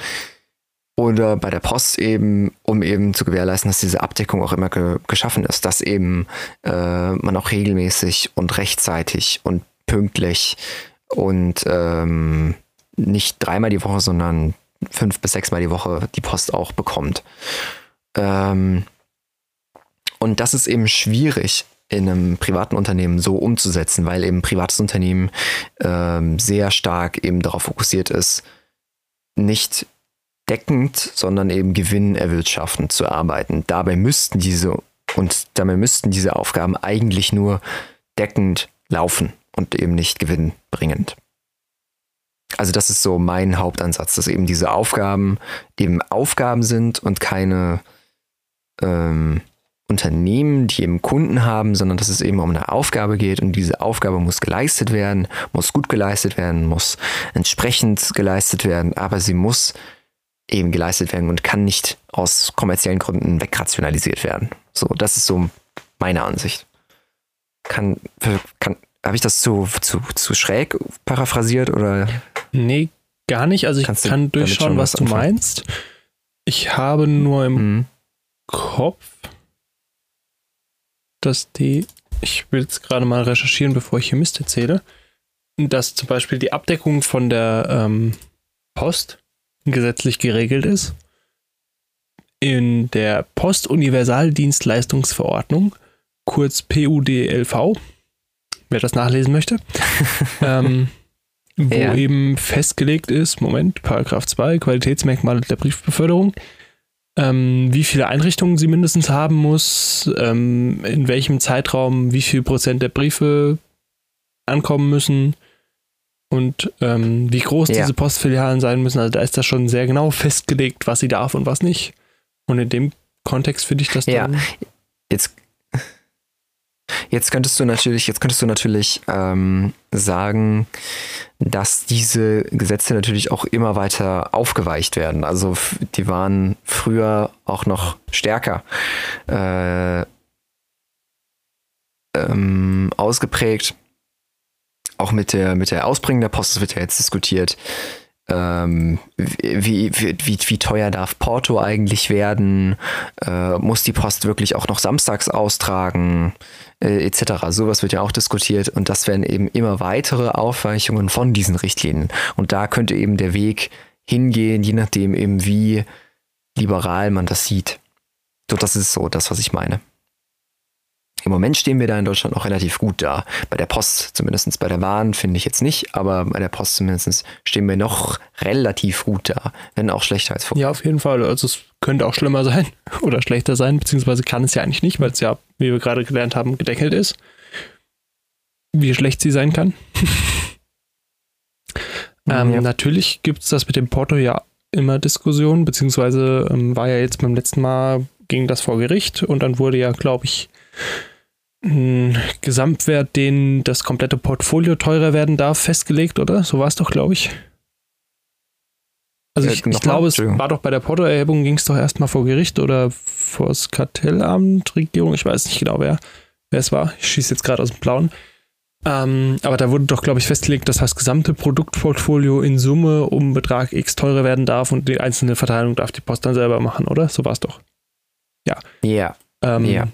oder bei der Post eben, um eben zu gewährleisten, dass diese Abdeckung auch immer ge geschaffen ist, dass eben äh, man auch regelmäßig und rechtzeitig und pünktlich und ähm, nicht dreimal die Woche, sondern fünf bis sechsmal die Woche die Post auch bekommt. Ähm, und das ist eben schwierig in einem privaten Unternehmen so umzusetzen, weil eben ein privates Unternehmen ähm, sehr stark eben darauf fokussiert ist, nicht deckend, sondern eben Gewinn erwirtschaften zu arbeiten. Dabei müssten diese und dabei müssten diese Aufgaben eigentlich nur deckend laufen und eben nicht gewinnbringend. Also das ist so mein Hauptansatz, dass eben diese Aufgaben eben Aufgaben sind und keine ähm, Unternehmen, die eben Kunden haben, sondern dass es eben um eine Aufgabe geht und diese Aufgabe muss geleistet werden, muss gut geleistet werden, muss entsprechend geleistet werden, aber sie muss eben geleistet werden und kann nicht aus kommerziellen Gründen wegrationalisiert werden. So, das ist so meine Ansicht. Kann, kann habe ich das zu, zu, zu schräg paraphrasiert oder? Nee, gar nicht. Also ich Kannst kann durchschauen, was, was du meinst. Ich habe nur im mhm. Kopf, dass die, ich will jetzt gerade mal recherchieren, bevor ich hier Mist erzähle, dass zum Beispiel die Abdeckung von der ähm, Post gesetzlich geregelt ist. In der Postuniversaldienstleistungsverordnung, kurz PUDLV, wer das nachlesen möchte, (laughs) ähm, wo ja. eben festgelegt ist, Moment, Paragraph 2, Qualitätsmerkmale der Briefbeförderung, ähm, wie viele Einrichtungen sie mindestens haben muss, ähm, in welchem Zeitraum wie viel Prozent der Briefe ankommen müssen und ähm, wie groß ja. diese Postfilialen sein müssen. Also da ist das schon sehr genau festgelegt, was sie darf und was nicht. Und in dem Kontext finde ich das dann. Ja, jetzt Jetzt könntest du natürlich, jetzt könntest du natürlich ähm, sagen, dass diese Gesetze natürlich auch immer weiter aufgeweicht werden. Also die waren früher auch noch stärker äh, ähm, ausgeprägt. Auch mit der, mit der Ausbringung der Post, das wird ja jetzt diskutiert. Ähm, wie, wie, wie, wie, teuer darf Porto eigentlich werden? Äh, muss die Post wirklich auch noch samstags austragen? Äh, etc. Sowas wird ja auch diskutiert und das werden eben immer weitere Aufweichungen von diesen Richtlinien. Und da könnte eben der Weg hingehen, je nachdem eben wie liberal man das sieht. So, das ist so das, was ich meine. Im Moment stehen wir da in Deutschland noch relativ gut da. Bei der Post, zumindest bei der Bahn, finde ich jetzt nicht, aber bei der Post zumindest stehen wir noch relativ gut da, wenn auch schlechter als vorher. Ja, auf jeden Fall. Also es könnte auch schlimmer sein (laughs) oder schlechter sein, beziehungsweise kann es ja eigentlich nicht, weil es ja, wie wir gerade gelernt haben, gedeckelt ist. Wie schlecht sie sein kann. (laughs) ähm, ja. Natürlich gibt es das mit dem Porto ja immer Diskussionen, beziehungsweise ähm, war ja jetzt beim letzten Mal, ging das vor Gericht und dann wurde ja, glaube ich, Gesamtwert, den das komplette Portfolio teurer werden darf, festgelegt, oder? So war es doch, glaube ich. Also ich, ich glaube, es war doch bei der Porto-Erhebung, ging es doch erstmal vor Gericht oder vor das Kartellamt, Regierung, ich weiß nicht genau, wer, wer es war. Ich schieße jetzt gerade aus dem Blauen. Ähm, aber da wurde doch, glaube ich, festgelegt, dass das gesamte Produktportfolio in Summe um Betrag X teurer werden darf und die einzelne Verteilung darf die Post dann selber machen, oder? So war es doch. Ja. Ja. Ähm, ja.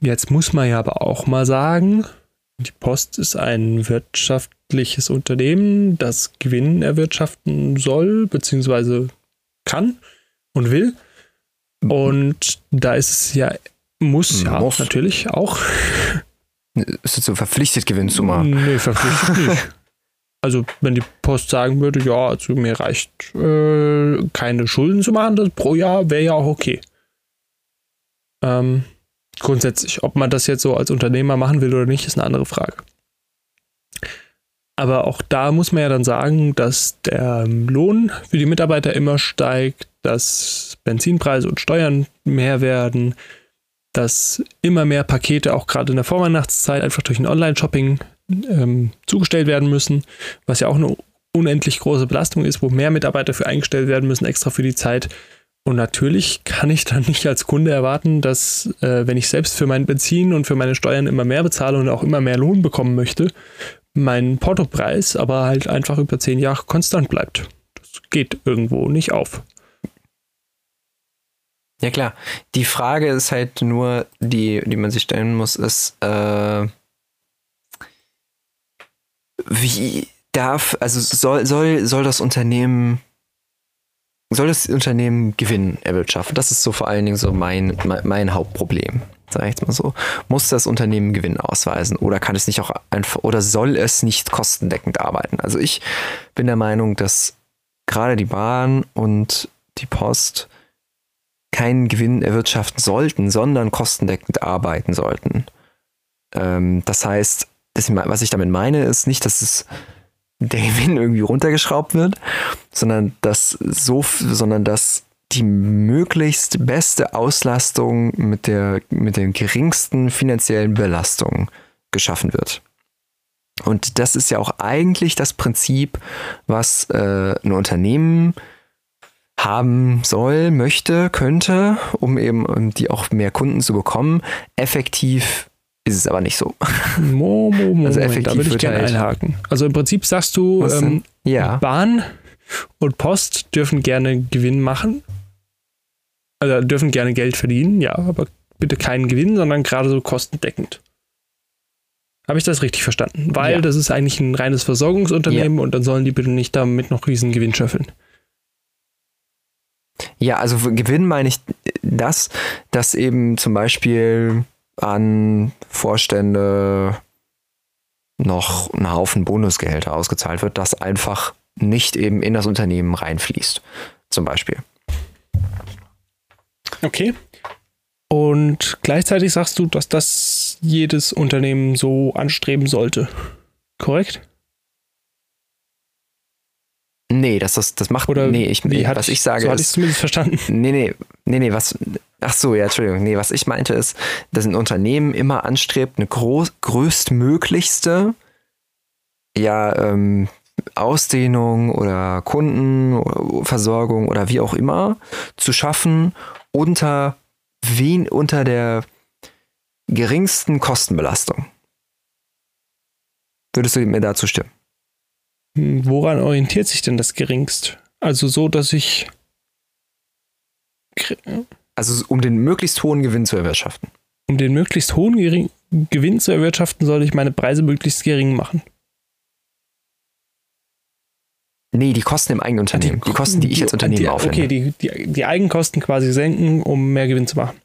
Jetzt muss man ja aber auch mal sagen, die Post ist ein wirtschaftliches Unternehmen, das Gewinn erwirtschaften soll, beziehungsweise kann und will. Und da ist es ja, muss ja muss. natürlich auch. Ist es so verpflichtet, Gewinn zu machen? Nee, verpflichtet nicht. (laughs) Also wenn die Post sagen würde, ja, also mir reicht äh, keine Schulden zu machen, das pro Jahr wäre ja auch okay. Ähm, grundsätzlich, ob man das jetzt so als Unternehmer machen will oder nicht, ist eine andere Frage. Aber auch da muss man ja dann sagen, dass der Lohn für die Mitarbeiter immer steigt, dass Benzinpreise und Steuern mehr werden, dass immer mehr Pakete auch gerade in der Vorweihnachtszeit einfach durch ein Online-Shopping ähm, zugestellt werden müssen, was ja auch eine unendlich große Belastung ist, wo mehr Mitarbeiter für eingestellt werden müssen, extra für die Zeit. Und natürlich kann ich dann nicht als Kunde erwarten, dass äh, wenn ich selbst für mein Benzin und für meine Steuern immer mehr bezahle und auch immer mehr Lohn bekommen möchte, mein Portopreis aber halt einfach über zehn Jahre konstant bleibt. Das geht irgendwo nicht auf. Ja klar. Die Frage ist halt nur, die, die man sich stellen muss, ist, äh, wie darf, also soll, soll, soll das Unternehmen, soll das Unternehmen Gewinn erwirtschaften? Das ist so vor allen Dingen so mein, mein, mein Hauptproblem sage ich jetzt mal so, muss das Unternehmen Gewinn ausweisen oder kann es nicht auch einfach oder soll es nicht kostendeckend arbeiten? Also ich bin der Meinung, dass gerade die Bahn und die Post keinen Gewinn erwirtschaften sollten, sondern kostendeckend arbeiten sollten. Ähm, das heißt, was ich damit meine, ist nicht, dass es der Gewinn irgendwie runtergeschraubt wird, sondern dass so, sondern dass die möglichst beste Auslastung mit der, mit der geringsten finanziellen Belastung geschaffen wird. Und das ist ja auch eigentlich das Prinzip, was äh, ein Unternehmen haben soll, möchte, könnte, um eben um die auch mehr Kunden zu bekommen. Effektiv ist es aber nicht so. Mo, mo, mo, also effektiv da würde ich gerne halt einhaken. Also im Prinzip sagst du, ähm, ja. Bahn und Post dürfen gerne Gewinn machen, also dürfen gerne Geld verdienen, ja, aber bitte keinen Gewinn, sondern gerade so kostendeckend. Habe ich das richtig verstanden? Weil ja. das ist eigentlich ein reines Versorgungsunternehmen ja. und dann sollen die bitte nicht damit noch riesen Gewinn schöffeln. Ja, also Gewinn meine ich das, dass eben zum Beispiel an Vorstände noch ein Haufen Bonusgehälter ausgezahlt wird, das einfach nicht eben in das Unternehmen reinfließt. Zum Beispiel. Okay. Und gleichzeitig sagst du, dass das jedes Unternehmen so anstreben sollte. Korrekt? Nee, das, das, das macht. Oder nee, ich, nee, was ich sage. So hatte ich zumindest verstanden. Nee, nee, nee, nee, was. Ach so, ja, Entschuldigung. Nee, was ich meinte ist, dass ein Unternehmen immer anstrebt, eine groß, größtmöglichste ja, ähm, Ausdehnung oder Kundenversorgung oder wie auch immer zu schaffen unter, wen, unter der geringsten Kostenbelastung. Würdest du mir dazu stimmen? Hm, woran orientiert sich denn das geringst? Also so, dass ich. Also um den möglichst hohen Gewinn zu erwirtschaften. Um den möglichst hohen Gewinn zu erwirtschaften, soll ich meine Preise möglichst gering machen. Nee, die Kosten im eigenen Unternehmen. Die, die Kosten, die ich als Unternehmen die, aufwende. Okay, die, die, die Eigenkosten quasi senken, um mehr Gewinn zu machen.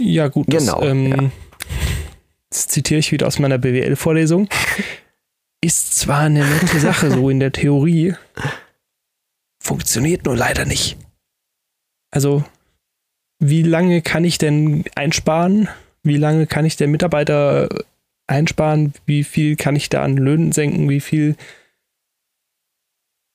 Ja, gut. Genau. Das, ähm, ja. das zitiere ich wieder aus meiner BWL-Vorlesung. (laughs) Ist zwar eine nette Sache, so in der Theorie, funktioniert nur leider nicht. Also, wie lange kann ich denn einsparen? Wie lange kann ich den Mitarbeiter einsparen? Wie viel kann ich da an Löhnen senken? Wie viel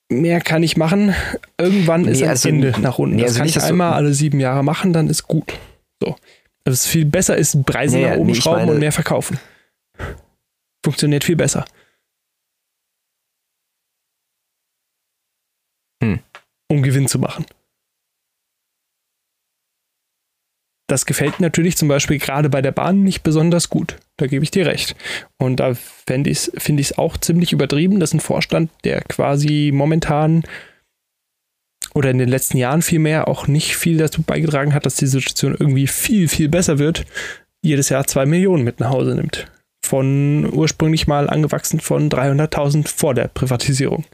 mehr kann ich machen. Irgendwann nee, ist ein also, Ende nach unten. Nee, das also kann ich einmal alle sieben Jahre machen, dann ist gut. So. Also es viel besser ist, Preise nee, nach oben schrauben meine, und mehr verkaufen. Funktioniert viel besser. Hm. Um Gewinn zu machen. Das gefällt natürlich zum Beispiel gerade bei der Bahn nicht besonders gut. Da gebe ich dir recht. Und da finde ich es auch ziemlich übertrieben, dass ein Vorstand, der quasi momentan oder in den letzten Jahren vielmehr auch nicht viel dazu beigetragen hat, dass die Situation irgendwie viel, viel besser wird, jedes Jahr zwei Millionen mit nach Hause nimmt. Von ursprünglich mal angewachsen von 300.000 vor der Privatisierung.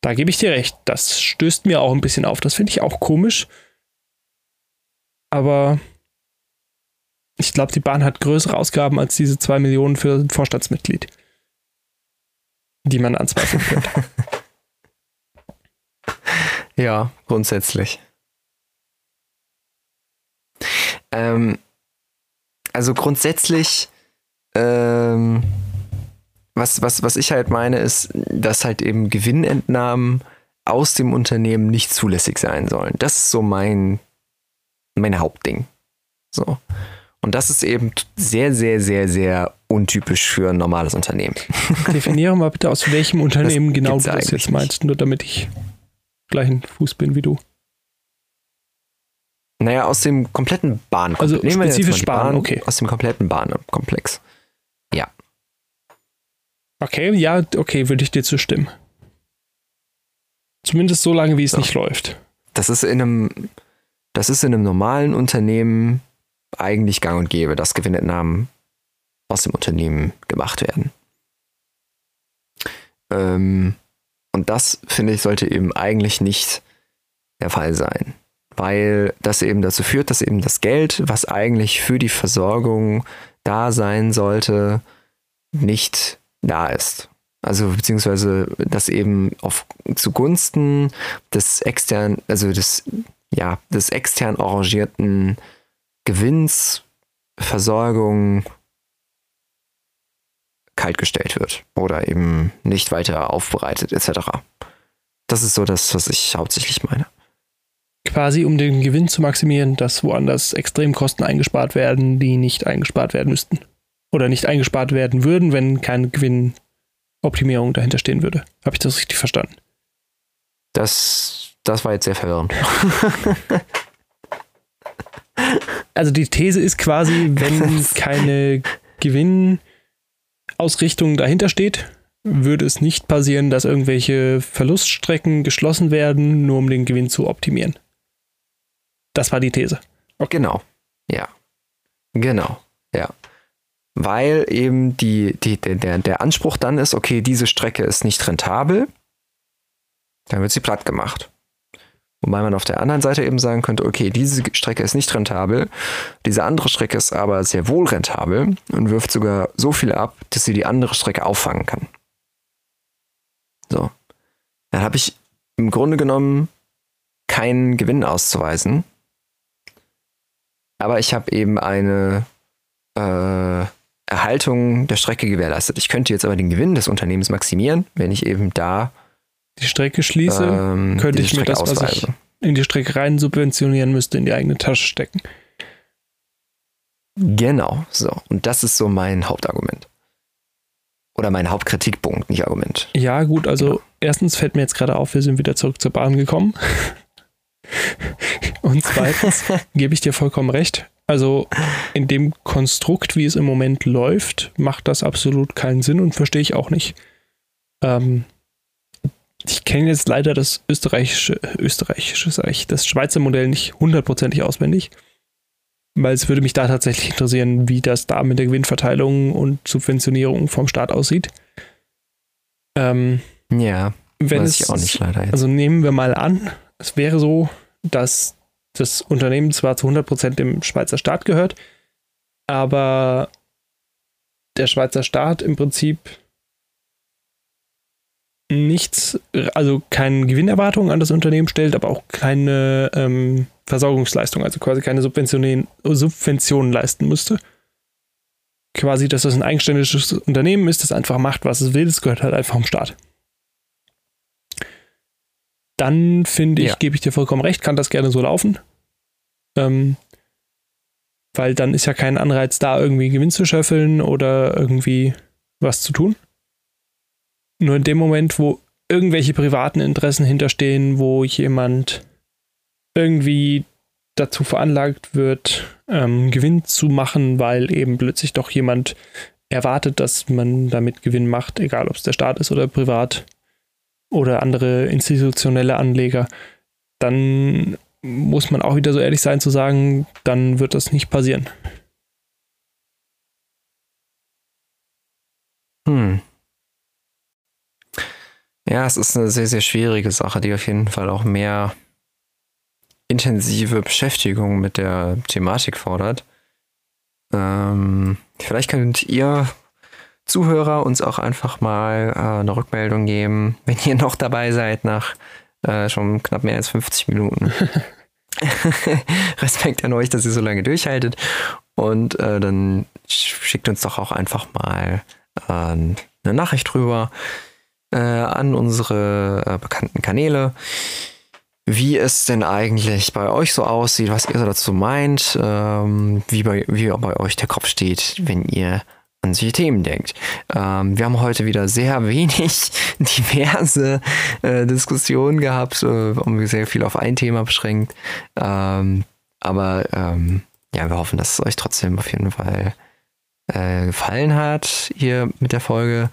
Da gebe ich dir recht. Das stößt mir auch ein bisschen auf. Das finde ich auch komisch aber ich glaube, die Bahn hat größere Ausgaben als diese zwei Millionen für ein Vorstandsmitglied. die man anzweifeln könnte. (laughs) Ja, grundsätzlich. Ähm, also grundsätzlich, ähm, was, was, was ich halt meine, ist, dass halt eben Gewinnentnahmen aus dem Unternehmen nicht zulässig sein sollen. Das ist so mein, mein Hauptding. So. Und das ist eben sehr, sehr, sehr, sehr untypisch für ein normales Unternehmen. Definiere mal bitte, aus welchem Unternehmen genau gibt's du das jetzt meinst, nur damit ich gleichen Fuß bin wie du. Naja, aus dem kompletten Bahn. Also mal spezifisch die Bahn, okay. Aus dem kompletten Bahnkomplex. Okay, ja, okay, würde ich dir zustimmen. Zumindest so lange, wie es So. nicht läuft. Das ist in einem, das ist in einem normalen Unternehmen eigentlich gang und gäbe, dass Gewinnentnahmen aus dem Unternehmen gemacht werden. Ähm, und das, finde ich, sollte eben eigentlich nicht der Fall sein. Weil das eben dazu führt, dass eben das Geld, was eigentlich für die Versorgung da sein sollte, nicht da ist. Also beziehungsweise das eben auf zugunsten des extern, also des, ja, des extern arrangierten Gewinns, Versorgung kaltgestellt wird oder eben nicht weiter aufbereitet etc. Das ist so das, was ich hauptsächlich meine. Quasi, um den Gewinn zu maximieren, dass woanders Extremkosten eingespart werden, die nicht eingespart werden müssten. Oder nicht eingespart werden würden, wenn keine Gewinnoptimierung dahinter stehen würde. Habe ich das richtig verstanden? Das, das war jetzt sehr verwirrend. (laughs) Also die These ist quasi, wenn (laughs) keine Gewinnausrichtung dahinter steht, würde es nicht passieren, dass irgendwelche Verluststrecken geschlossen werden, nur um den Gewinn zu optimieren. Das war die These. Genau. Ja. Genau. Ja. Weil eben die, die, der, der Anspruch dann ist, okay, diese Strecke ist nicht rentabel, dann wird sie platt gemacht. Wobei man auf der anderen Seite eben sagen könnte, okay, diese Strecke ist nicht rentabel, diese andere Strecke ist aber sehr wohl rentabel und wirft sogar so viel ab, dass sie die andere Strecke auffangen kann. So. Dann habe ich im Grunde genommen keinen Gewinn auszuweisen, aber ich habe eben eine äh, Erhaltung der Strecke gewährleistet. Ich könnte jetzt aber den Gewinn des Unternehmens maximieren, wenn ich eben da Die Strecke schließe, ähm, könnte ich mir Strecke das, was ich in die Strecke rein subventionieren müsste, in die eigene Tasche stecken. Genau, so. Und das ist so mein Hauptargument. Oder mein Hauptkritikpunkt, nicht Argument. Ja, gut, also erstens fällt mir jetzt gerade auf, wir sind wieder zurück zur Bahn gekommen. (laughs) Und zweitens (laughs) gebe ich dir vollkommen recht. Also in dem Konstrukt, wie es im Moment läuft, macht das absolut keinen Sinn und verstehe ich auch nicht. Ähm, ich kenne jetzt leider das österreichische, österreichische, sag ich, das Schweizer Modell nicht hundertprozentig auswendig, weil es würde mich da tatsächlich interessieren, wie das da mit der Gewinnverteilung und Subventionierung vom Staat aussieht. Ähm, Ja, wenn weiß es, ich auch nicht leider jetzt. also nehmen wir mal an, es wäre so, dass das Unternehmen zwar zu 100% dem Schweizer Staat gehört, aber der Schweizer Staat im Prinzip nichts, also keine Gewinnerwartung an das Unternehmen stellt, aber auch keine ähm, Versorgungsleistung, also quasi keine Subventionen, Subventionen leisten müsste. Quasi, dass das ein eigenständiges Unternehmen ist, das einfach macht, was es will, es gehört halt einfach vom Staat. Dann finde ich, Ja. gebe ich dir vollkommen recht, kann das gerne so laufen. Ähm, weil dann ist ja kein Anreiz da, irgendwie Gewinn zu schöffeln oder irgendwie was zu tun. Nur in dem Moment, wo irgendwelche privaten Interessen hinterstehen, wo jemand irgendwie dazu veranlagt wird, ähm, Gewinn zu machen, weil eben plötzlich doch jemand erwartet, dass man damit Gewinn macht, egal ob es der Staat ist oder privat oder andere institutionelle Anleger, dann muss man auch wieder so ehrlich sein zu sagen, dann wird das nicht passieren. Hm. Ja, es ist eine sehr, sehr schwierige Sache, die auf jeden Fall auch mehr intensive Beschäftigung mit der Thematik fordert. Ähm, vielleicht könnt ihr Zuhörer uns auch einfach mal äh, eine Rückmeldung geben, (laughs) wenn ihr noch dabei seid nach äh, schon knapp mehr als 50 Minuten. (laughs) (laughs) Respekt an euch, dass ihr so lange durchhaltet. Und äh, dann schickt uns doch auch einfach mal äh, eine Nachricht drüber äh, an unsere äh, bekannten Kanäle, wie es denn eigentlich bei euch so aussieht, was ihr so dazu meint, ähm, wie, bei, wie bei euch der Kopf steht, wenn ihr an solche Themen denkt. Ähm, wir haben heute wieder sehr wenig (laughs) diverse äh, Diskussionen gehabt, äh, haben sehr viel auf ein Thema beschränkt. Ähm, aber ähm, ja, wir hoffen, dass es euch trotzdem auf jeden Fall äh, gefallen hat hier mit der Folge.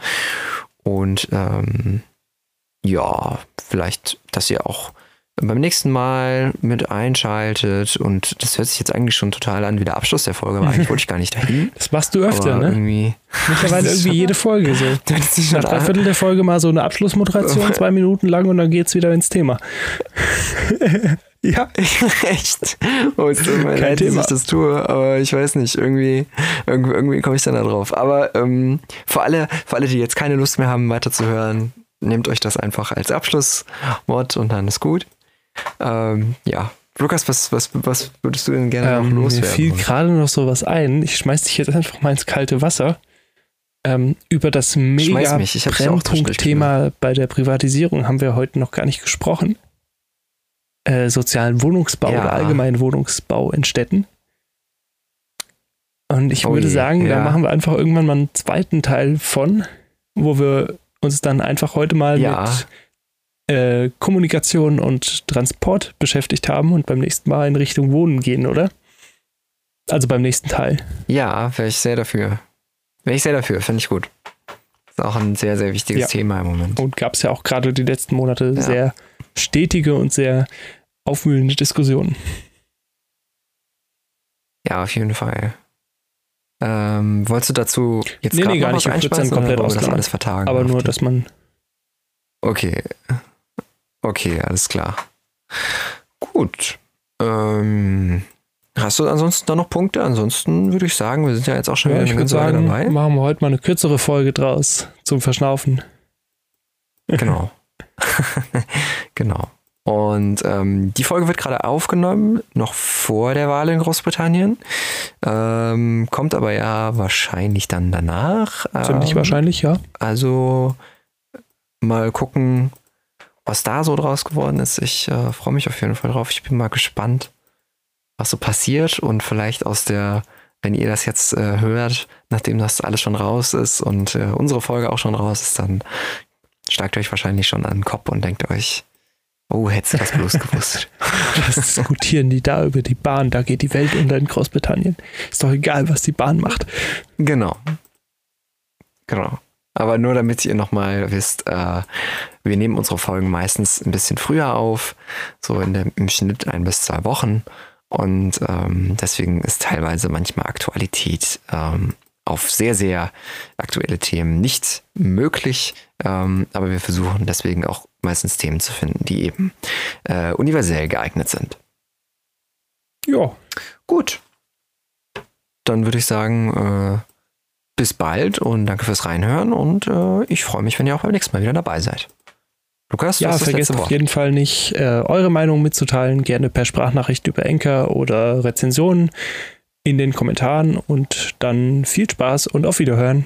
Und ähm, ja, vielleicht, dass ihr auch beim nächsten Mal mit einschaltet und das hört sich jetzt eigentlich schon total an wie der Abschluss der Folge, aber eigentlich wollte ich gar nicht dahin. (laughs) Das machst du öfter, aber ne? Irgendwie, Mittlerweile (laughs) irgendwie jede Folge so. (laughs) das ist Nach drei Viertel der Folge mal so eine Abschlussmoderation, zwei Minuten lang und dann geht's wieder ins Thema. Ja. (laughs) Echt? Oh, es tut mir Kein leid, dass Thema. ich das tue, aber ich weiß nicht, irgendwie, irgendwie, irgendwie komme ich dann da drauf. Aber ähm, für, alle, für alle, die jetzt keine Lust mehr haben, weiterzuhören, nehmt euch das einfach als Abschlusswort und dann ist gut. Ähm, ja. Lukas, was, was, was würdest du denn gerne noch Ähm, mir loswerden? fiel gerade noch sowas ein. Ich schmeiß dich jetzt einfach mal ins kalte Wasser. Ähm, über das mega Brennpunktthema bei der Privatisierung haben wir heute noch gar nicht gesprochen. Äh, sozialen Wohnungsbau Ja. oder allgemeinen Wohnungsbau in Städten. Und ich Oh würde je, sagen, da ja. machen wir einfach irgendwann mal einen zweiten Teil von, wo wir uns dann einfach heute mal Ja. mit äh, Kommunikation und Transport beschäftigt haben und beim nächsten Mal in Richtung Wohnen gehen, oder? Also beim nächsten Teil. Ja, wäre ich sehr dafür. Wäre ich sehr dafür, finde ich gut. Ist auch ein sehr, sehr wichtiges Ja. Thema im Moment. Und gab es ja auch gerade die letzten Monate Ja. sehr stetige und sehr aufwühlende Diskussionen. Ja, auf jeden Fall. Ähm, wolltest du dazu jetzt Nee, nee, gar nicht. Ich würd's dann komplett oder das alles vertagen? Aber nur, dass man. Okay. Okay, alles klar. Gut. Ähm, hast du ansonsten da noch Punkte? Ansonsten würde ich sagen, wir sind ja jetzt auch schon Ja, wieder ich eine würde ganze sagen, dabei. machen wir heute mal eine kürzere Folge draus zum Verschnaufen. Genau. (laughs) genau. Und ähm, die Folge wird gerade aufgenommen, noch vor der Wahl in Großbritannien. Ähm, kommt aber ja wahrscheinlich dann danach. Ziemlich Ähm, wahrscheinlich, ja. Also mal gucken, was da so draus geworden ist. Ich äh, freue mich auf jeden Fall drauf. Ich bin mal gespannt, was so passiert und vielleicht aus der, wenn ihr das jetzt äh, hört, nachdem das alles schon raus ist und äh, unsere Folge auch schon raus ist, dann ihr euch wahrscheinlich schon an den Kopf und denkt euch, oh, hättest du das bloß gewusst. (laughs) Was diskutieren die da über die Bahn? Da geht die Welt unter in Großbritannien. Ist doch egal, was die Bahn macht. Genau. Genau. Aber nur damit ihr nochmal wisst, äh, wir nehmen unsere Folgen meistens ein bisschen früher auf, so in der, im Schnitt ein bis zwei Wochen. Und ähm, deswegen ist teilweise manchmal Aktualität ähm, auf sehr, sehr aktuelle Themen nicht möglich. Ähm, aber wir versuchen deswegen auch meistens Themen zu finden, die eben äh, universell geeignet sind. Ja, Gut. Dann würde ich sagen, äh, bis bald und danke fürs Reinhören und äh, ich freue mich, wenn ihr auch beim nächsten Mal wieder dabei seid. Lukas, du ja vergesst auf jeden Fall nicht, äh, eure Meinung mitzuteilen. Gerne per Sprachnachricht über Enker oder Rezensionen in den Kommentaren. Und dann viel Spaß und auf Wiederhören.